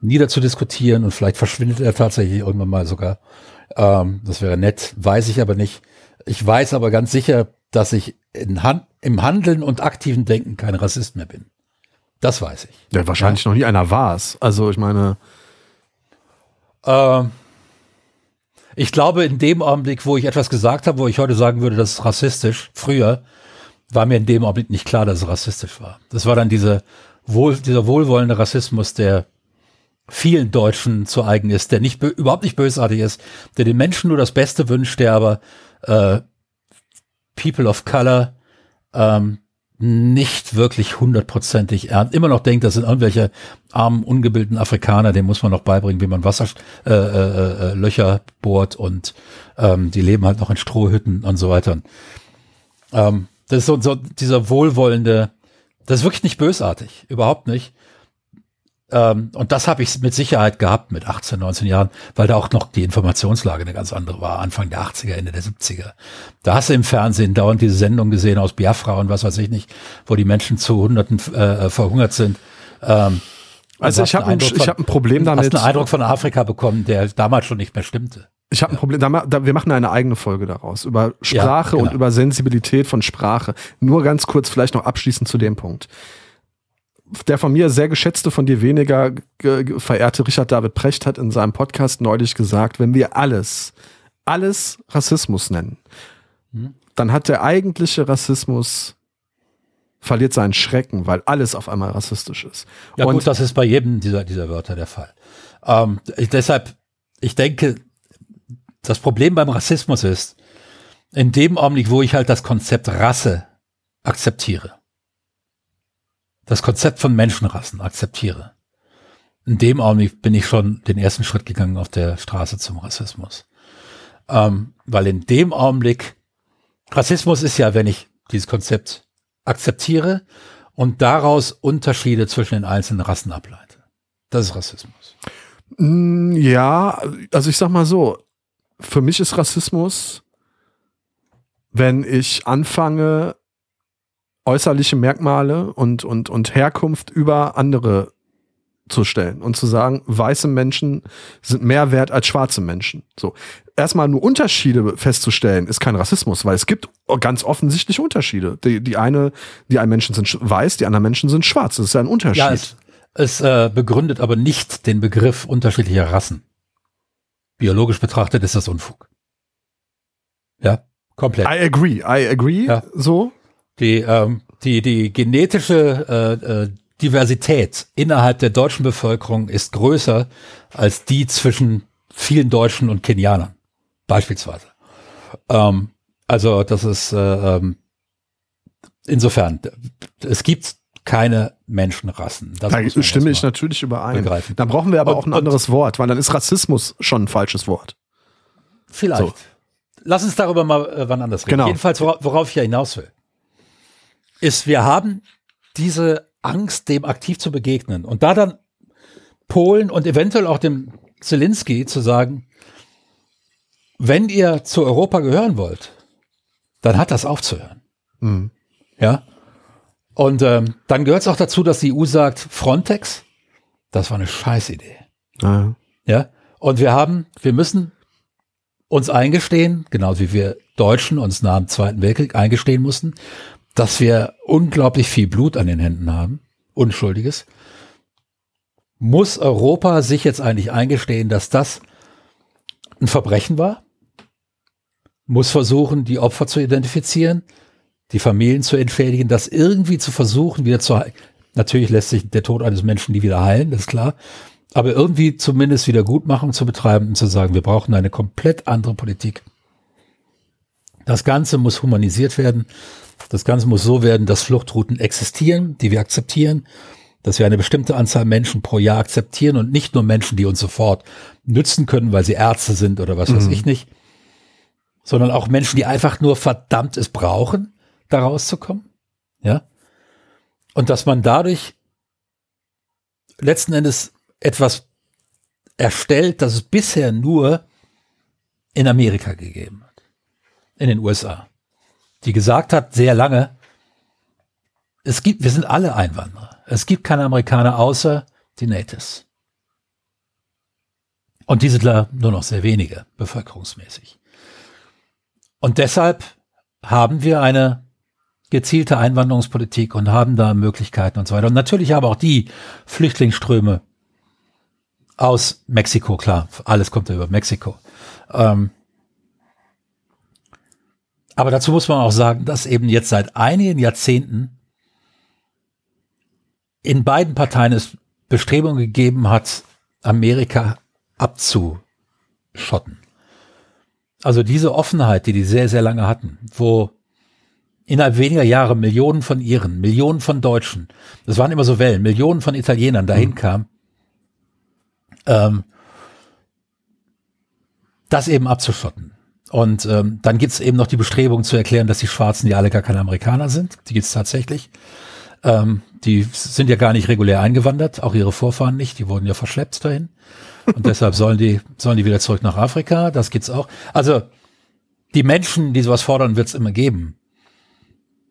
niederzudiskutieren und vielleicht verschwindet er tatsächlich irgendwann mal sogar. Ähm, das wäre nett, weiß ich aber nicht. Ich weiß aber ganz sicher, dass ich Han im Handeln und aktiven Denken kein Rassist mehr bin. Das weiß ich. Ja, wahrscheinlich ja. noch nie einer war es. Also ich meine. Ähm, ich glaube, in dem Augenblick, wo ich etwas gesagt habe, wo ich heute sagen würde, das ist rassistisch, früher, war mir in dem Augenblick nicht klar, dass es rassistisch war. Das war dann diese wohl, dieser wohlwollende Rassismus, der vielen Deutschen zu eigen ist, der nicht überhaupt nicht bösartig ist, der den Menschen nur das Beste wünscht, der aber äh, People of Color ähm, nicht wirklich hundertprozentig ernst, immer noch denkt, das sind irgendwelche armen, ungebildeten Afrikaner, denen muss man noch beibringen, wie man Wasserlöcher äh, äh, äh, Löcher bohrt und ähm, die leben halt noch in Strohhütten und so weiter. Ähm, das ist so, so dieser wohlwollende, das ist wirklich nicht bösartig, überhaupt nicht. Ähm, und das habe ich mit Sicherheit gehabt mit 18, 19 Jahren, weil da auch noch die Informationslage eine ganz andere war, Anfang der 80er, Ende der 70er. Da hast du im Fernsehen dauernd diese Sendung gesehen aus Biafra und was weiß ich nicht, wo die Menschen zu Hunderten äh, verhungert sind. Ähm, also ich habe ein, hab ein Problem damit. Hast einen Eindruck von Afrika bekommen, der damals schon nicht mehr stimmte. Ich habe ein Problem, da, da, wir machen eine eigene Folge daraus, über Sprache ja, genau. und über Sensibilität von Sprache. Nur ganz kurz vielleicht noch abschließend zu dem Punkt der von mir sehr geschätzte, von dir weniger verehrte Richard David Precht hat in seinem Podcast neulich gesagt, wenn wir alles, alles Rassismus nennen, hm. dann hat der eigentliche Rassismus verliert seinen Schrecken, weil alles auf einmal rassistisch ist. Ja Und gut, das ist bei jedem dieser, dieser Wörter der Fall. Ähm, ich, deshalb, ich denke, das Problem beim Rassismus ist, in dem Augenblick, wo ich halt das Konzept Rasse akzeptiere, das Konzept von Menschenrassen akzeptiere. In dem Augenblick bin ich schon den ersten Schritt gegangen auf der Straße zum Rassismus. Ähm, weil in dem Augenblick, Rassismus ist ja, wenn ich dieses Konzept akzeptiere und daraus Unterschiede zwischen den einzelnen Rassen ableite. Das ist Rassismus. Mm, ja, also ich sag mal so, für mich ist Rassismus, wenn ich anfange, äußerliche Merkmale und, und, und Herkunft über andere zu stellen und zu sagen, weiße Menschen sind mehr wert als schwarze Menschen. So. Erstmal nur Unterschiede festzustellen, ist kein Rassismus, weil es gibt ganz offensichtlich Unterschiede. Die, die eine, die einen Menschen sind weiß, die anderen Menschen sind schwarz. Das ist ja ein Unterschied. Ja, es, es äh, begründet aber nicht den Begriff unterschiedlicher Rassen. Biologisch betrachtet ist das Unfug. Ja, komplett. I agree, I agree. Ja. So. Die, ähm, die, die genetische äh, äh, Diversität innerhalb der deutschen Bevölkerung ist größer als die zwischen vielen Deutschen und Kenianern, beispielsweise. Ähm, also das ist äh, ähm, insofern, es gibt keine Menschenrassen. Das da stimme ich natürlich überein. Begreifen. Dann brauchen wir aber und, auch ein anderes Wort, weil dann ist Rassismus schon ein falsches Wort. Vielleicht. So. Lass uns darüber mal äh, wann anders reden. Genau. Jedenfalls, worauf ich ja hinaus will, ist, wir haben diese Angst, dem aktiv zu begegnen. Und da dann Polen und eventuell auch dem Zelensky zu sagen, wenn ihr zu Europa gehören wollt, dann hat das aufzuhören. Mhm. Ja. Und ähm, dann gehört es auch dazu, dass die EU sagt, Frontex, das war eine Scheißidee. Ah. Ja. Und wir haben, wir müssen uns eingestehen, genauso wie wir Deutschen uns nach dem Zweiten Weltkrieg eingestehen mussten, dass wir unglaublich viel Blut an den Händen haben, Unschuldiges, muss Europa sich jetzt eigentlich eingestehen, dass das ein Verbrechen war, muss versuchen, die Opfer zu identifizieren, die Familien zu entschädigen, das irgendwie zu versuchen, wieder zu heilen. Natürlich lässt sich der Tod eines Menschen nie wieder heilen, das ist klar. Aber irgendwie zumindest Wiedergutmachung zu betreiben und zu sagen, wir brauchen eine komplett andere Politik. Das Ganze muss humanisiert werden. Das Ganze muss so werden, dass Fluchtrouten existieren, die wir akzeptieren, dass wir eine bestimmte Anzahl Menschen pro Jahr akzeptieren und nicht nur Menschen, die uns sofort nützen können, weil sie Ärzte sind oder was mhm. weiß ich nicht, sondern auch Menschen, die einfach nur verdammt es brauchen, da rauszukommen. Ja. Und dass man dadurch letzten Endes etwas erstellt, das es bisher nur in Amerika gegeben hat. In den USA die gesagt hat, sehr lange, es gibt, wir sind alle Einwanderer. Es gibt keine Amerikaner außer die Natives. Und die sind da nur noch sehr wenige, bevölkerungsmäßig. Und deshalb haben wir eine gezielte Einwanderungspolitik und haben da Möglichkeiten und so weiter. Und natürlich haben auch die Flüchtlingsströme aus Mexiko, klar, alles kommt ja über Mexiko, ähm, aber dazu muss man auch sagen, dass eben jetzt seit einigen Jahrzehnten in beiden Parteien es Bestrebungen gegeben hat, Amerika abzuschotten. Also diese Offenheit, die die sehr, sehr lange hatten, wo innerhalb weniger Jahre Millionen von Iren, Millionen von Deutschen, das waren immer so Wellen, Millionen von Italienern dahin mhm. kamen, ähm, das eben abzuschotten. Und ähm, dann gibt's eben noch die Bestrebung zu erklären, dass die Schwarzen ja alle gar keine Amerikaner sind. Die gibt's tatsächlich. Ähm, die sind ja gar nicht regulär eingewandert, auch ihre Vorfahren nicht, die wurden ja verschleppt dahin. Und deshalb sollen die, sollen die wieder zurück nach Afrika, das gibt's auch. Also die Menschen, die sowas fordern, wird's immer geben.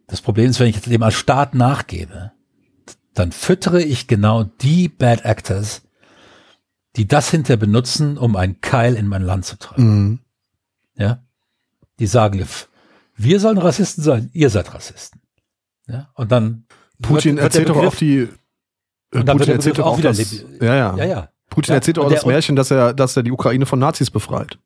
Das Problem ist, wenn ich dem als Staat nachgebe, dann füttere ich genau die Bad Actors, die das hinter benutzen, um einen Keil in mein Land zu tragen. Mhm. Ja. Die sagen, wir sollen Rassisten sein, ihr seid Rassisten. Ja. Und dann Putin wird, wird erzählt doch auch die äh, Putin erzählt doch auch das, ja, ja. ja, ja. Putin ja, erzählt auch das Märchen, dass er, dass er die Ukraine von Nazis befreit.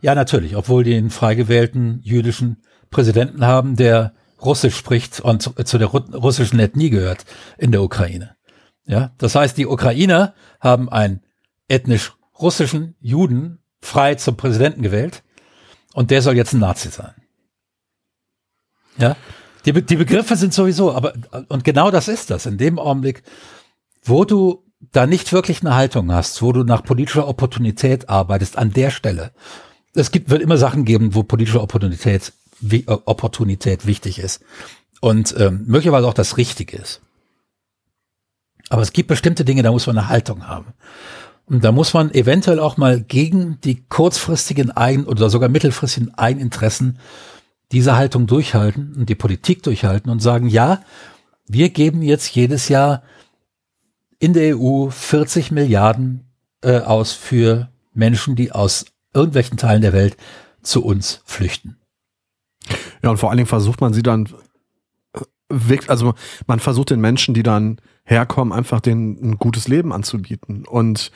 Ja, natürlich, obwohl die einen frei gewählten jüdischen Präsidenten haben, der Russisch spricht und zu, zu der russischen Ethnie gehört in der Ukraine. Ja, das heißt, die Ukrainer haben einen ethnisch russischen Juden frei zum Präsidenten gewählt und der soll jetzt ein Nazi sein. Ja, die, Be die Begriffe sind sowieso, aber und genau das ist das. In dem Augenblick, wo du da nicht wirklich eine Haltung hast, wo du nach politischer Opportunität arbeitest, an der Stelle. Es gibt, wird immer Sachen geben, wo politische Opportunität, wie, äh, Opportunität wichtig ist und ähm, möglicherweise auch das Richtige ist. Aber es gibt bestimmte Dinge, da muss man eine Haltung haben. Und da muss man eventuell auch mal gegen die kurzfristigen Eigen- oder sogar mittelfristigen Eigeninteressen, diese Haltung durchhalten und die Politik durchhalten und sagen, ja, wir geben jetzt jedes Jahr in der EU 40 Milliarden äh, aus für Menschen, die aus irgendwelchen Teilen der Welt zu uns flüchten. Ja, und vor allen Dingen versucht man sie dann also man versucht den Menschen, die dann herkommen, einfach denen ein gutes Leben anzubieten. Und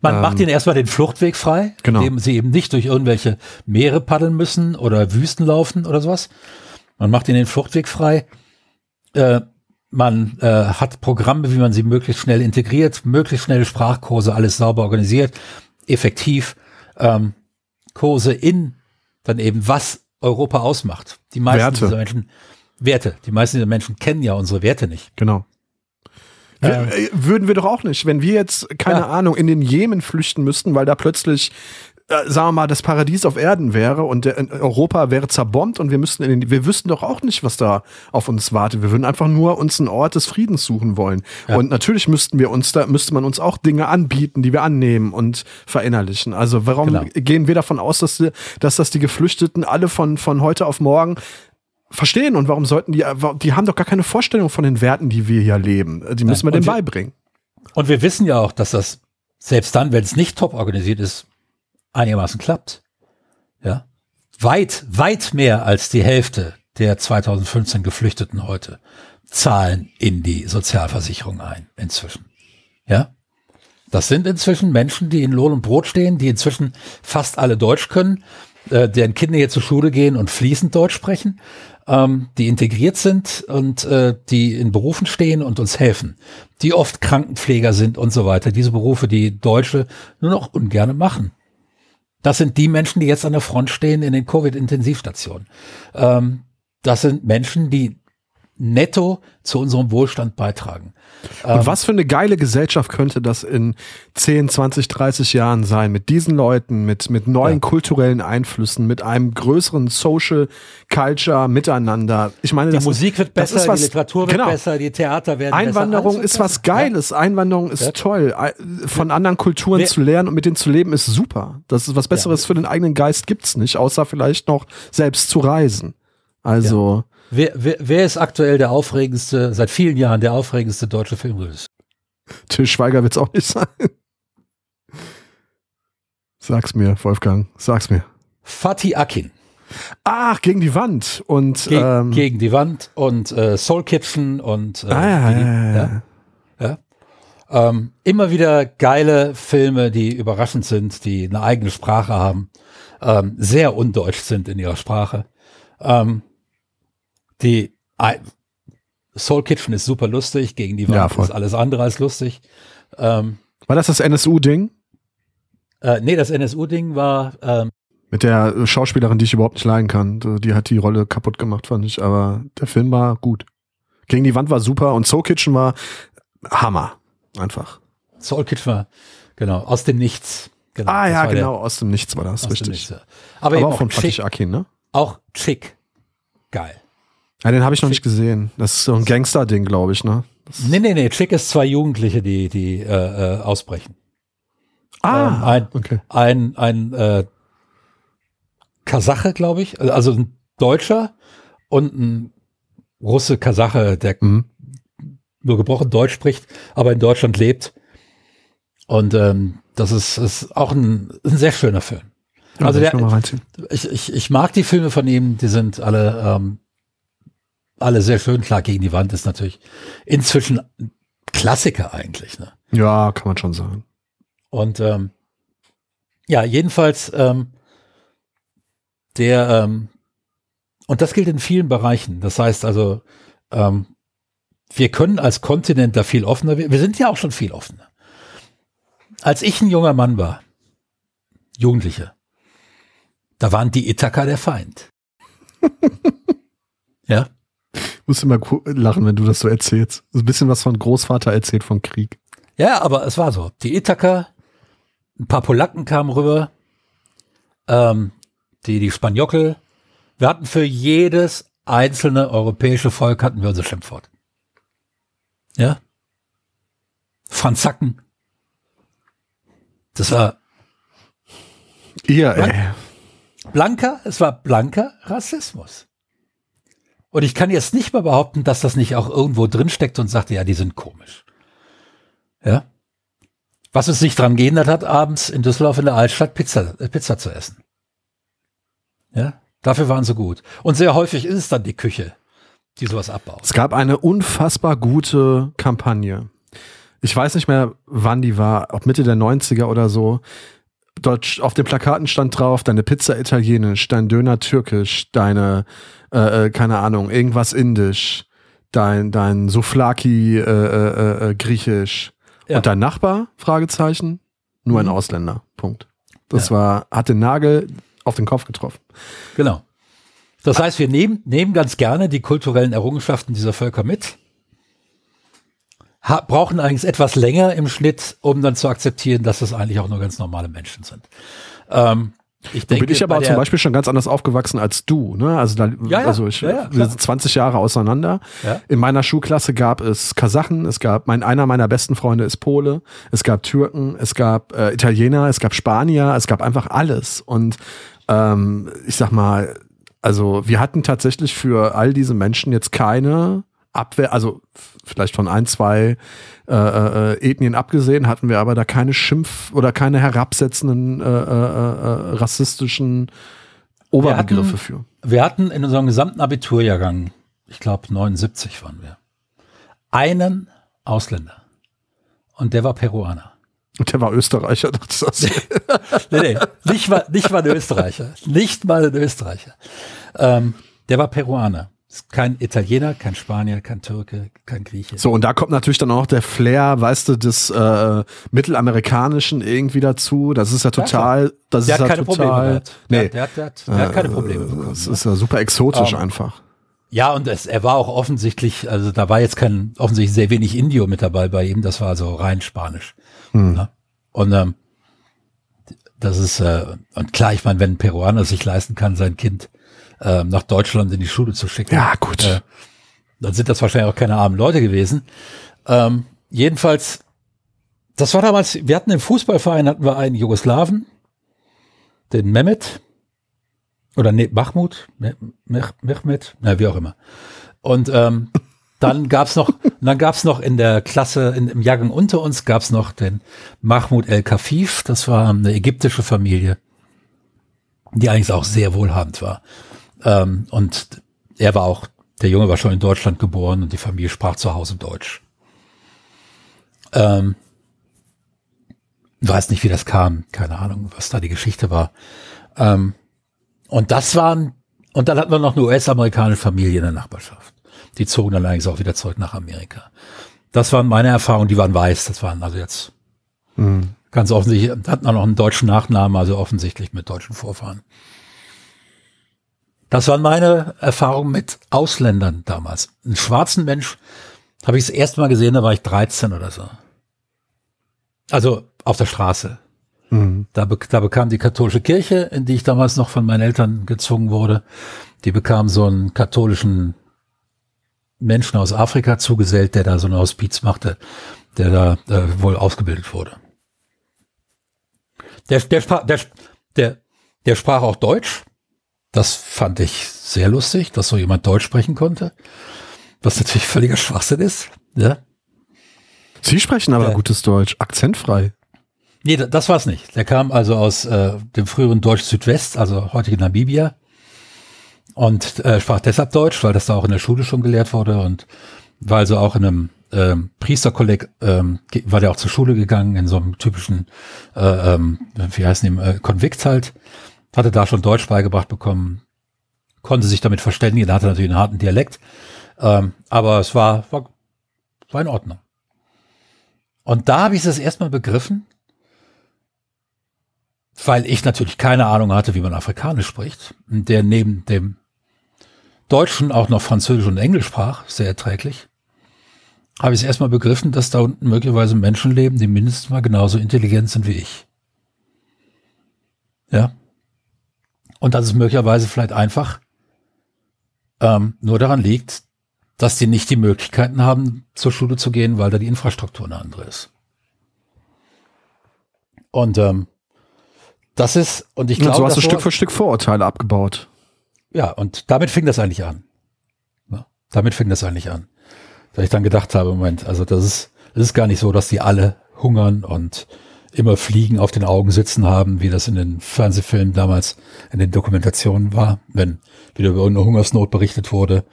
man ähm, macht ihnen erstmal den Fluchtweg frei, genau. indem sie eben nicht durch irgendwelche Meere paddeln müssen oder Wüsten laufen oder sowas. Man macht ihnen den Fluchtweg frei. Äh, man äh, hat Programme, wie man sie möglichst schnell integriert, möglichst schnelle Sprachkurse, alles sauber organisiert, effektiv. Ähm, Kurse in dann eben, was Europa ausmacht. Die meisten Werte. dieser Menschen Werte. Die meisten dieser Menschen kennen ja unsere Werte nicht. Genau. Ähm, würden wir doch auch nicht, wenn wir jetzt, keine ja. Ahnung, in den Jemen flüchten müssten, weil da plötzlich, äh, sagen wir mal, das Paradies auf Erden wäre und Europa wäre zerbombt und wir müssten in den, wir wüssten doch auch nicht, was da auf uns wartet. Wir würden einfach nur uns einen Ort des Friedens suchen wollen. Ja. Und natürlich müssten wir uns da, müsste man uns auch Dinge anbieten, die wir annehmen und verinnerlichen. Also warum genau. gehen wir davon aus, dass, dass das die Geflüchteten alle von, von heute auf morgen verstehen und warum sollten die, die haben doch gar keine Vorstellung von den Werten, die wir hier leben. Die müssen wir denen beibringen. Und wir wissen ja auch, dass das selbst dann, wenn es nicht top organisiert ist, einigermaßen klappt. Ja. Weit, weit mehr als die Hälfte der 2015 Geflüchteten heute zahlen in die Sozialversicherung ein, inzwischen. Ja. Das sind inzwischen Menschen, die in Lohn und Brot stehen, die inzwischen fast alle Deutsch können, äh, deren Kinder hier zur Schule gehen und fließend Deutsch sprechen ähm, die integriert sind und äh, die in Berufen stehen und uns helfen, die oft Krankenpfleger sind und so weiter. Diese Berufe, die Deutsche nur noch ungerne machen. Das sind die Menschen, die jetzt an der Front stehen in den Covid-Intensivstationen. Ähm, das sind Menschen, die netto zu unserem Wohlstand beitragen. Und ähm, was für eine geile Gesellschaft könnte das in 10, 20, 30 Jahren sein? Mit diesen Leuten, mit, mit neuen ja. kulturellen Einflüssen, mit einem größeren Social Culture miteinander. Ich meine, die das, Musik wird besser, was, die Literatur wird genau. besser, die Theater werden Einwanderung besser. ist was Geiles. Ja. Einwanderung ist ja. toll. Von anderen Kulturen Wer, zu lernen und mit denen zu leben ist super. Das ist was Besseres für den eigenen Geist gibt's nicht, außer vielleicht noch selbst zu reisen. Also. Wer, wer, wer ist aktuell der aufregendste, seit vielen Jahren der aufregendste deutsche Filmregisseur? Till Schweiger wird es auch nicht sein. Sag's mir, Wolfgang, sag's mir. Fatih Akin. Ach, gegen die Wand und Ge ähm, gegen die Wand und äh, Soul Kitchen und äh, ah, ja, die, ja, ja, ja. Ähm, immer wieder geile Filme, die überraschend sind, die eine eigene Sprache haben, ähm, sehr undeutsch sind in ihrer Sprache. Ähm, die Soul Kitchen ist super lustig, gegen die Wand ja, ist alles andere als lustig. Ähm, war das das NSU-Ding? Äh, nee, das NSU-Ding war ähm, mit der Schauspielerin, die ich überhaupt nicht leiden kann. Die hat die Rolle kaputt gemacht, fand ich. Aber der Film war gut. Gegen die Wand war super und Soul Kitchen war Hammer. Einfach. Soul Kitchen war, genau, aus dem Nichts. Genau, ah ja, genau, der, aus dem Nichts war das, richtig. Nichts, ja. Aber, Aber auch, auch von Fatih Akin, ne? Auch Chick. Geil. Ja, den habe ich noch nicht gesehen. Das ist so ein Gangster-Ding, glaube ich, ne? Das nee, nee, nee. Chick ist zwei Jugendliche, die, die äh, äh, ausbrechen. Ah, ähm, ein, okay. Ein, ein äh, Kasache, glaube ich, also ein Deutscher und ein Russe Kasache, der mhm. nur gebrochen Deutsch spricht, aber in Deutschland lebt. Und ähm, das ist, ist auch ein, ein sehr schöner Film. Ja, also der, ich, ich, ich mag die Filme von ihm, die sind alle ähm, alle sehr schön. Klar, gegen die Wand ist natürlich inzwischen Klassiker eigentlich. Ne? Ja, kann man schon sagen. Und ähm, ja, jedenfalls ähm, der ähm, und das gilt in vielen Bereichen. Das heißt also, ähm, wir können als Kontinent da viel offener. Wir sind ja auch schon viel offener. Als ich ein junger Mann war, Jugendliche, da waren die Ithaka der Feind. ja. Muss immer lachen, wenn du das so erzählst. Ist ein bisschen was von Großvater erzählt vom Krieg. Ja, aber es war so. Die Ithaka, ein paar Polacken kamen rüber, ähm, die, die Spanjockel. Wir hatten für jedes einzelne europäische Volk hatten wir unser Schimpfwort. Ja? Franzacken. Das war. Ihr, ey. Blanker, es war blanker Rassismus. Und ich kann jetzt nicht mal behaupten, dass das nicht auch irgendwo drinsteckt und sagte, ja, die sind komisch. Ja. Was es sich dran gehindert hat, abends in Düsseldorf in der Altstadt Pizza, äh, Pizza zu essen. Ja. Dafür waren sie gut. Und sehr häufig ist es dann die Küche, die sowas abbaut. Es gab eine unfassbar gute Kampagne. Ich weiß nicht mehr, wann die war, ob Mitte der 90er oder so. Dort auf den Plakaten stand drauf, deine Pizza italienisch, dein Döner türkisch, deine äh, äh, keine Ahnung, irgendwas indisch, dein, dein Souflaki äh, äh, äh, griechisch ja. und dein Nachbar, Fragezeichen, nur ein mhm. Ausländer, Punkt. Das ja. war, hat den Nagel auf den Kopf getroffen. Genau. Das heißt, wir nehmen, nehmen ganz gerne die kulturellen Errungenschaften dieser Völker mit, brauchen eigentlich etwas länger im Schnitt, um dann zu akzeptieren, dass das eigentlich auch nur ganz normale Menschen sind. Ähm, ich denke, bin ich aber zum Beispiel schon ganz anders aufgewachsen als du. Ne? Also, da, ja, ja, also ich, ja, wir sind 20 Jahre auseinander. In meiner Schulklasse gab es Kasachen, es gab mein einer meiner besten Freunde ist Pole, es gab Türken, es gab äh, Italiener, es gab Spanier, es gab einfach alles. Und ähm, ich sag mal, also wir hatten tatsächlich für all diese Menschen jetzt keine Abwehr, also vielleicht von ein, zwei äh, äh, Ethnien abgesehen, hatten wir aber da keine Schimpf- oder keine herabsetzenden äh, äh, äh rassistischen Oberbegriffe wir hatten, für. Wir hatten in unserem gesamten Abiturjahrgang, ich glaube 79 waren wir, einen Ausländer. Und der war Peruaner. Und der war Österreicher, das nee, nee, nicht mal, nicht mal ein Österreicher. Nicht mal ein Österreicher. Ähm, der war Peruaner. Kein Italiener, kein Spanier, kein Türke, kein Grieche. So, und da kommt natürlich dann auch der Flair, weißt du, des äh, Mittelamerikanischen irgendwie dazu. Das ist ja total, das der ist hat ja keine total. Probleme. Nee. Der, der, hat, der, hat, keine Probleme bekommen. Das ist ja super exotisch um, einfach. Ja, und es, er war auch offensichtlich, also da war jetzt kein, offensichtlich sehr wenig Indio mit dabei bei ihm, das war also rein Spanisch. Hm. Ne? Und ähm, das ist, äh, und klar, ich meine, wenn ein Peruaner sich leisten kann, sein Kind äh, nach Deutschland in die Schule zu schicken. Ja, gut. Äh, dann sind das wahrscheinlich auch keine armen Leute gewesen. Ähm, jedenfalls, das war damals, wir hatten im Fußballverein, hatten wir einen Jugoslawen, den Mehmet, oder nee, Mahmut, Mehmet, na, wie auch immer. Und ähm, dann gab's noch, dann gab's noch in der Klasse, in, im Jahrgang unter uns gab's noch den Mahmoud El Kafif, das war eine ägyptische Familie, die eigentlich auch sehr wohlhabend war. Ähm, und er war auch, der Junge war schon in Deutschland geboren und die Familie sprach zu Hause Deutsch. Ähm, weiß nicht, wie das kam, keine Ahnung, was da die Geschichte war. Ähm, und das waren, und dann hatten wir noch eine US-amerikanische Familie in der Nachbarschaft. Die zogen dann eigentlich auch wieder zurück nach Amerika. Das waren meine Erfahrungen, die waren weiß, das waren also jetzt mhm. ganz offensichtlich, hatten auch noch einen deutschen Nachnamen, also offensichtlich mit deutschen Vorfahren. Das waren meine Erfahrungen mit Ausländern damals. Einen schwarzen Mensch habe ich das erste Mal gesehen, da war ich 13 oder so. Also auf der Straße. Mhm. Da, be da bekam die katholische Kirche, in die ich damals noch von meinen Eltern gezwungen wurde, die bekam so einen katholischen Menschen aus Afrika zugesellt, der da so ein Hospiz machte, der da äh, wohl ausgebildet wurde. Der, der, der, der, der sprach auch Deutsch, das fand ich sehr lustig, dass so jemand Deutsch sprechen konnte. Was natürlich völliger Schwachsinn ist. Ja. Sie sprechen aber ja. gutes Deutsch, akzentfrei. Nee, das war's nicht. Der kam also aus äh, dem früheren Deutsch Südwest, also heutige Namibia. Und äh, sprach deshalb Deutsch, weil das da auch in der Schule schon gelehrt wurde und war also auch in einem ähm, Priesterkolleg, ähm, war der auch zur Schule gegangen, in so einem typischen, äh, ähm, wie heißen die, äh, Konvikt halt hatte da schon Deutsch beigebracht bekommen, konnte sich damit verständigen, hatte natürlich einen harten Dialekt, ähm, aber es war, war, war in Ordnung. Und da habe ich es erstmal begriffen, weil ich natürlich keine Ahnung hatte, wie man Afrikanisch spricht, der neben dem Deutschen auch noch Französisch und Englisch sprach, sehr erträglich, habe ich es erstmal begriffen, dass da unten möglicherweise Menschen leben, die mindestens mal genauso intelligent sind wie ich. Ja, und dass es möglicherweise vielleicht einfach ähm, nur daran liegt, dass die nicht die Möglichkeiten haben, zur Schule zu gehen, weil da die Infrastruktur eine andere ist. Und ähm, das ist, und ich glaube. so hast du Stück für Stück Vorurteile abgebaut. Ja, und damit fing das eigentlich an. Damit fing das eigentlich an. Da ich dann gedacht habe, Moment, also das ist, das ist gar nicht so, dass die alle hungern und immer Fliegen auf den Augen sitzen haben, wie das in den Fernsehfilmen damals in den Dokumentationen war, wenn wieder über eine Hungersnot berichtet wurde.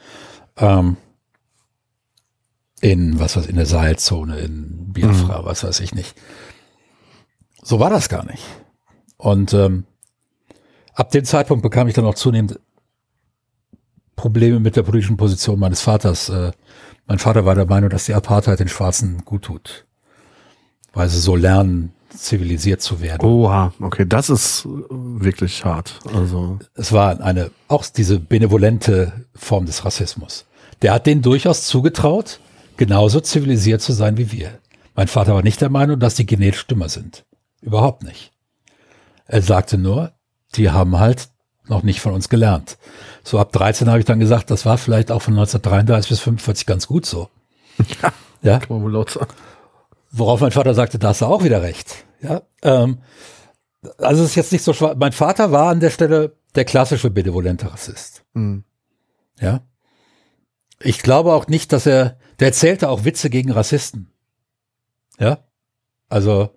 Ähm, in, was weiß in der Sahelzone, in Biafra, mhm. was weiß ich nicht. So war das gar nicht. Und ähm, ab dem Zeitpunkt bekam ich dann auch zunehmend Probleme mit der politischen Position meines Vaters. Äh, mein Vater war der Meinung, dass die Apartheid den Schwarzen gut tut, weil sie so lernen, zivilisiert zu werden. Oha, okay, das ist wirklich hart. Also es war eine auch diese benevolente Form des Rassismus. Der hat denen durchaus zugetraut, genauso zivilisiert zu sein wie wir. Mein Vater war nicht der Meinung, dass die genetisch dümmer sind. Überhaupt nicht. Er sagte nur, die haben halt noch nicht von uns gelernt. So ab 13 habe ich dann gesagt, das war vielleicht auch von 1933 bis 45 ganz gut so. Ja, ja? kann man wohl laut sagen. Worauf mein Vater sagte, da hast du auch wieder recht. Ja, ähm, also es ist jetzt nicht so schwer. Mein Vater war an der Stelle der klassische benevolente Rassist. Mhm. Ja. Ich glaube auch nicht, dass er, der erzählte auch Witze gegen Rassisten. Ja. Also,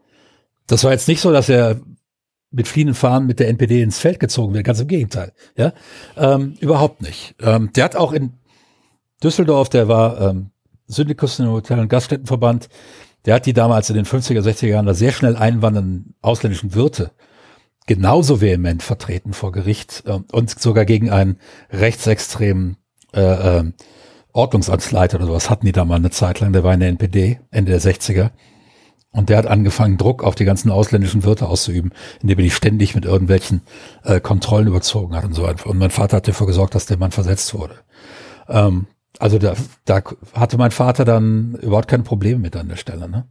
das war jetzt nicht so, dass er mit fliehenden Fahnen mit der NPD ins Feld gezogen wird. Ganz im Gegenteil. Ja. Ähm, überhaupt nicht. Ähm, der hat auch in Düsseldorf, der war ähm, Syndikus im Hotel- und Gaststättenverband, der hat die damals in den 50er, 60er Jahren da sehr schnell einwandernden ausländischen Wirte genauso vehement vertreten vor Gericht äh, und sogar gegen einen rechtsextremen äh, äh, Ordnungsamtsleiter oder sowas hatten die da mal eine Zeit lang, der war in der NPD, Ende der 60er. Und der hat angefangen, Druck auf die ganzen ausländischen Wirte auszuüben, indem er die ständig mit irgendwelchen äh, Kontrollen überzogen hat und so weiter. Und mein Vater hat dafür gesorgt, dass der Mann versetzt wurde. Ähm, also da, da hatte mein Vater dann überhaupt keine Probleme mit an der Stelle. Ne?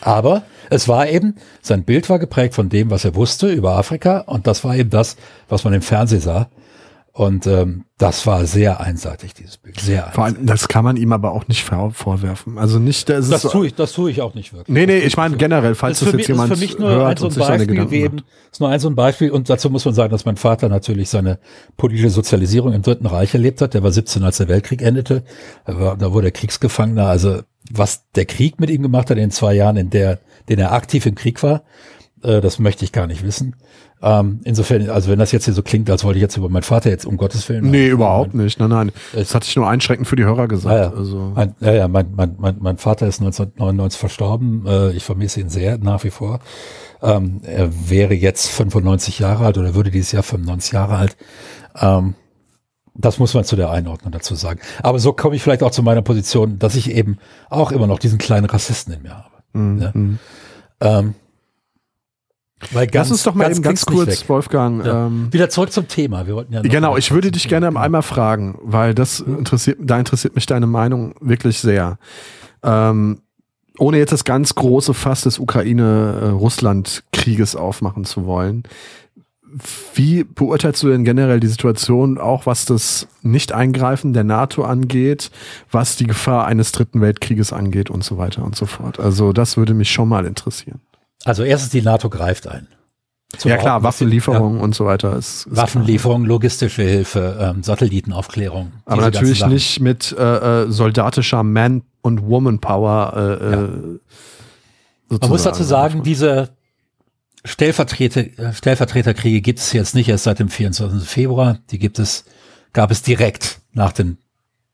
Aber es war eben, sein Bild war geprägt von dem, was er wusste über Afrika und das war eben das, was man im Fernsehen sah. Und ähm, das war sehr einseitig, dieses Bild. Sehr einseitig. Vor allem, das kann man ihm aber auch nicht vorwerfen. Also nicht, das, das tue ich, das tue ich auch nicht wirklich. Nee, nee, ich meine generell, falls das, das jetzt jemand ist für mich nur ein so ein Beispiel eben, ist nur ein so ein Beispiel. Und dazu muss man sagen, dass mein Vater natürlich seine politische Sozialisierung im Dritten Reich erlebt hat. Der war 17, als der Weltkrieg endete. Da, war, da wurde er Kriegsgefangener. Also was der Krieg mit ihm gemacht hat in den zwei Jahren, in der, den er aktiv im Krieg war, äh, das möchte ich gar nicht wissen. Ähm, insofern, also wenn das jetzt hier so klingt, als wollte ich jetzt über meinen Vater jetzt um Gottes Willen. Nee, überhaupt mein, nicht. Nein, nein. Das hatte ich nur einschränkend für die Hörer gesagt. Ja. Also. Mein, ja, ja mein, mein, mein, mein Vater ist 1999 verstorben. Äh, ich vermisse ihn sehr, nach wie vor. Ähm, er wäre jetzt 95 Jahre alt oder würde dieses Jahr 95 Jahre alt. Ähm, das muss man zu der Einordnung dazu sagen. Aber so komme ich vielleicht auch zu meiner Position, dass ich eben auch immer noch diesen kleinen Rassisten in mir habe. Mhm. Ja? Ähm, weil ganz, Lass uns doch mal ganz, eben ganz kurz, Wolfgang. Ja. Ähm, Wieder zurück zum Thema. Wir wollten ja genau, ich würde dich gerne einmal fragen, weil das interessiert, da interessiert mich deine Meinung wirklich sehr. Ähm, ohne jetzt das ganz große Fass des Ukraine-Russland-Krieges aufmachen zu wollen. Wie beurteilst du denn generell die Situation, auch was das Nicht-Eingreifen der NATO angeht, was die Gefahr eines dritten Weltkrieges angeht und so weiter und so fort? Also das würde mich schon mal interessieren. Also erstens, die NATO greift ein. ja klar, Waffenlieferungen ja. und so weiter. Ist, ist Waffenlieferung, logistische Hilfe, ähm, Satellitenaufklärung. Aber natürlich nicht mit äh, äh, soldatischer Man- und Woman-Power. Äh, äh ja. Man muss dazu sagen, diese Stellvertreter, äh, Stellvertreterkriege gibt es jetzt nicht erst seit dem 24. Februar. Die gibt es, gab es direkt nach dem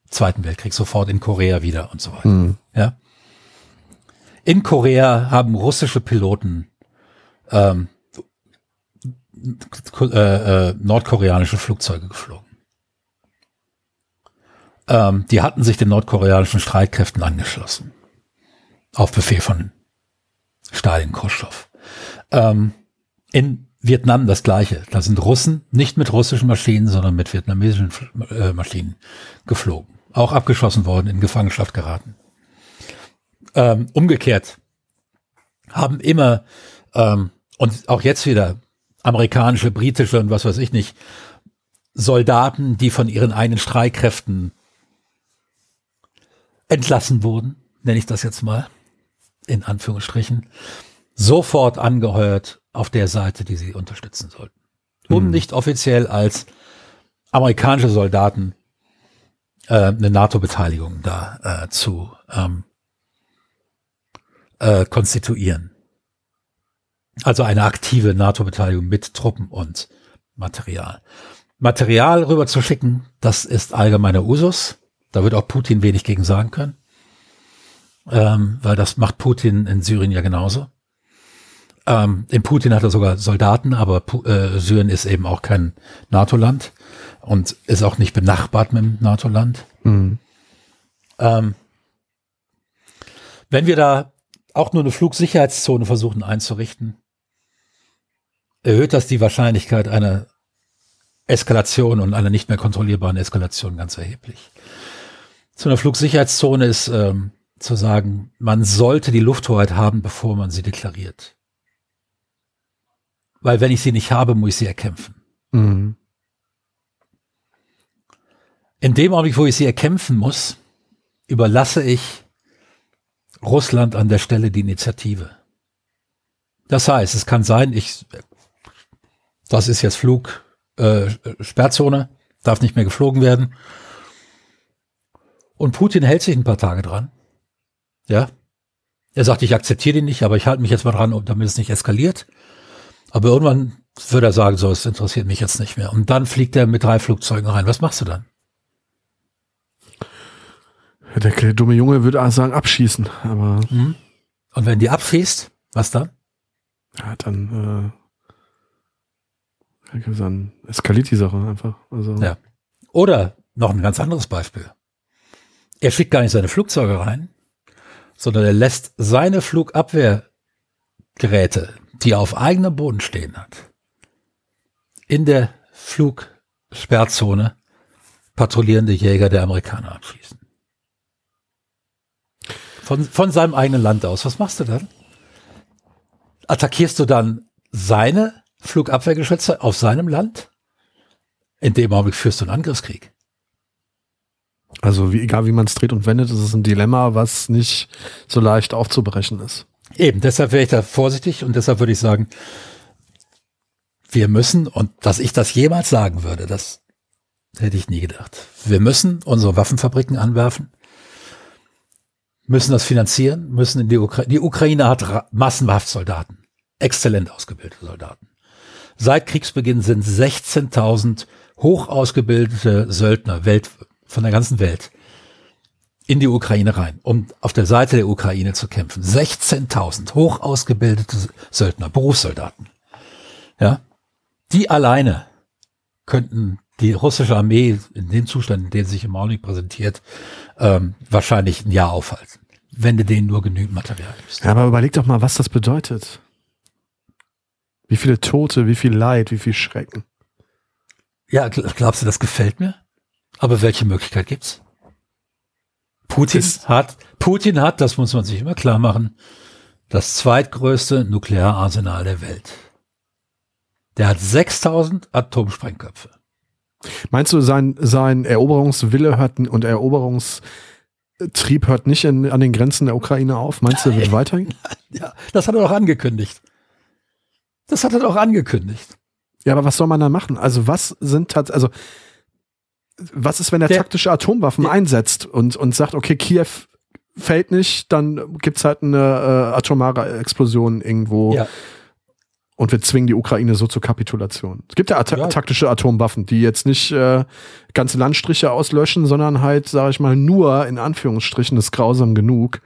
Zweiten Weltkrieg, sofort in Korea wieder und so weiter. Mhm. Ja. In Korea haben russische Piloten ähm, äh, äh, nordkoreanische Flugzeuge geflogen. Ähm, die hatten sich den nordkoreanischen Streitkräften angeschlossen. Auf Befehl von Stalin Khrushchev. Ähm, in Vietnam das gleiche. Da sind Russen nicht mit russischen Maschinen, sondern mit vietnamesischen äh, Maschinen geflogen. Auch abgeschossen worden, in Gefangenschaft geraten. Ähm, umgekehrt haben immer, ähm, und auch jetzt wieder, amerikanische, britische und was weiß ich nicht, Soldaten, die von ihren eigenen Streitkräften entlassen wurden, nenne ich das jetzt mal, in Anführungsstrichen, sofort angeheuert auf der Seite, die sie unterstützen sollten. Um hm. nicht offiziell als amerikanische Soldaten äh, eine NATO-Beteiligung da äh, zu ähm, äh, konstituieren. Also eine aktive NATO-Beteiligung mit Truppen und Material. Material rüber zu schicken, das ist allgemeiner Usus. Da wird auch Putin wenig gegen sagen können, ähm, weil das macht Putin in Syrien ja genauso. Ähm, in Putin hat er sogar Soldaten, aber äh, Syrien ist eben auch kein NATO-Land und ist auch nicht benachbart mit dem NATO-Land. Mhm. Ähm, wenn wir da auch nur eine Flugsicherheitszone versuchen einzurichten, erhöht das die Wahrscheinlichkeit einer Eskalation und einer nicht mehr kontrollierbaren Eskalation ganz erheblich. Zu einer Flugsicherheitszone ist ähm, zu sagen, man sollte die Lufthoheit haben, bevor man sie deklariert. Weil wenn ich sie nicht habe, muss ich sie erkämpfen. Mhm. In dem Augenblick, wo ich sie erkämpfen muss, überlasse ich Russland an der Stelle die Initiative. Das heißt, es kann sein, ich, das ist jetzt Flug, äh, Sperrzone, darf nicht mehr geflogen werden. Und Putin hält sich ein paar Tage dran. Ja. Er sagt, ich akzeptiere den nicht, aber ich halte mich jetzt mal dran, damit es nicht eskaliert. Aber irgendwann wird er sagen, so, es interessiert mich jetzt nicht mehr. Und dann fliegt er mit drei Flugzeugen rein. Was machst du dann? Der dumme Junge würde sagen, abschießen, aber. Mhm. Und wenn die abfäßt, was dann? Ja, dann, äh, dann eskaliert die Sache einfach. Also. Ja. Oder noch ein ganz anderes Beispiel. Er schickt gar nicht seine Flugzeuge rein, sondern er lässt seine Flugabwehrgeräte, die er auf eigenem Boden stehen hat, in der Flugsperrzone patrouillierende Jäger der Amerikaner abschießen. Von, von seinem eigenen Land aus. Was machst du dann? Attackierst du dann seine Flugabwehrgeschütze auf seinem Land? In dem Augenblick führst du einen Angriffskrieg. Also wie, egal wie man es dreht und wendet, ist es ein Dilemma, was nicht so leicht aufzubrechen ist. Eben, deshalb wäre ich da vorsichtig und deshalb würde ich sagen, wir müssen, und dass ich das jemals sagen würde, das hätte ich nie gedacht. Wir müssen unsere Waffenfabriken anwerfen müssen das finanzieren, müssen in die Ukraine. Die Ukraine hat massenhaft Soldaten, exzellent ausgebildete Soldaten. Seit Kriegsbeginn sind 16.000 hoch ausgebildete Söldner Welt, von der ganzen Welt in die Ukraine rein, um auf der Seite der Ukraine zu kämpfen. 16.000 hoch ausgebildete Söldner, Berufssoldaten. Ja, die alleine könnten die russische Armee in dem Zustand, in dem sie sich im Augenblick präsentiert, ähm, wahrscheinlich ein Jahr aufhalten, wenn du denen nur genügend Material gibst. Ja, aber überleg doch mal, was das bedeutet. Wie viele Tote, wie viel Leid, wie viel Schrecken. Ja, glaubst du, das gefällt mir? Aber welche Möglichkeit gibt's? Putin ist hat, Putin hat, das muss man sich immer klar machen, das zweitgrößte Nukleararsenal der Welt. Der hat 6000 Atomsprengköpfe. Meinst du, sein, sein Eroberungswille und Eroberungstrieb hört nicht in, an den Grenzen der Ukraine auf? Meinst du, wird weitergehen? Ja, das hat er doch angekündigt. Das hat er doch angekündigt. Ja, aber was soll man da machen? Also was sind tatsächlich, also was ist, wenn er der, taktische Atomwaffen der, einsetzt und, und sagt, okay, Kiew fällt nicht, dann gibt's halt eine äh, atomare Explosion irgendwo. Ja und wir zwingen die Ukraine so zur Kapitulation. Es gibt ja, ja. taktische Atomwaffen, die jetzt nicht äh, ganze Landstriche auslöschen, sondern halt, sage ich mal, nur in Anführungsstrichen ist grausam genug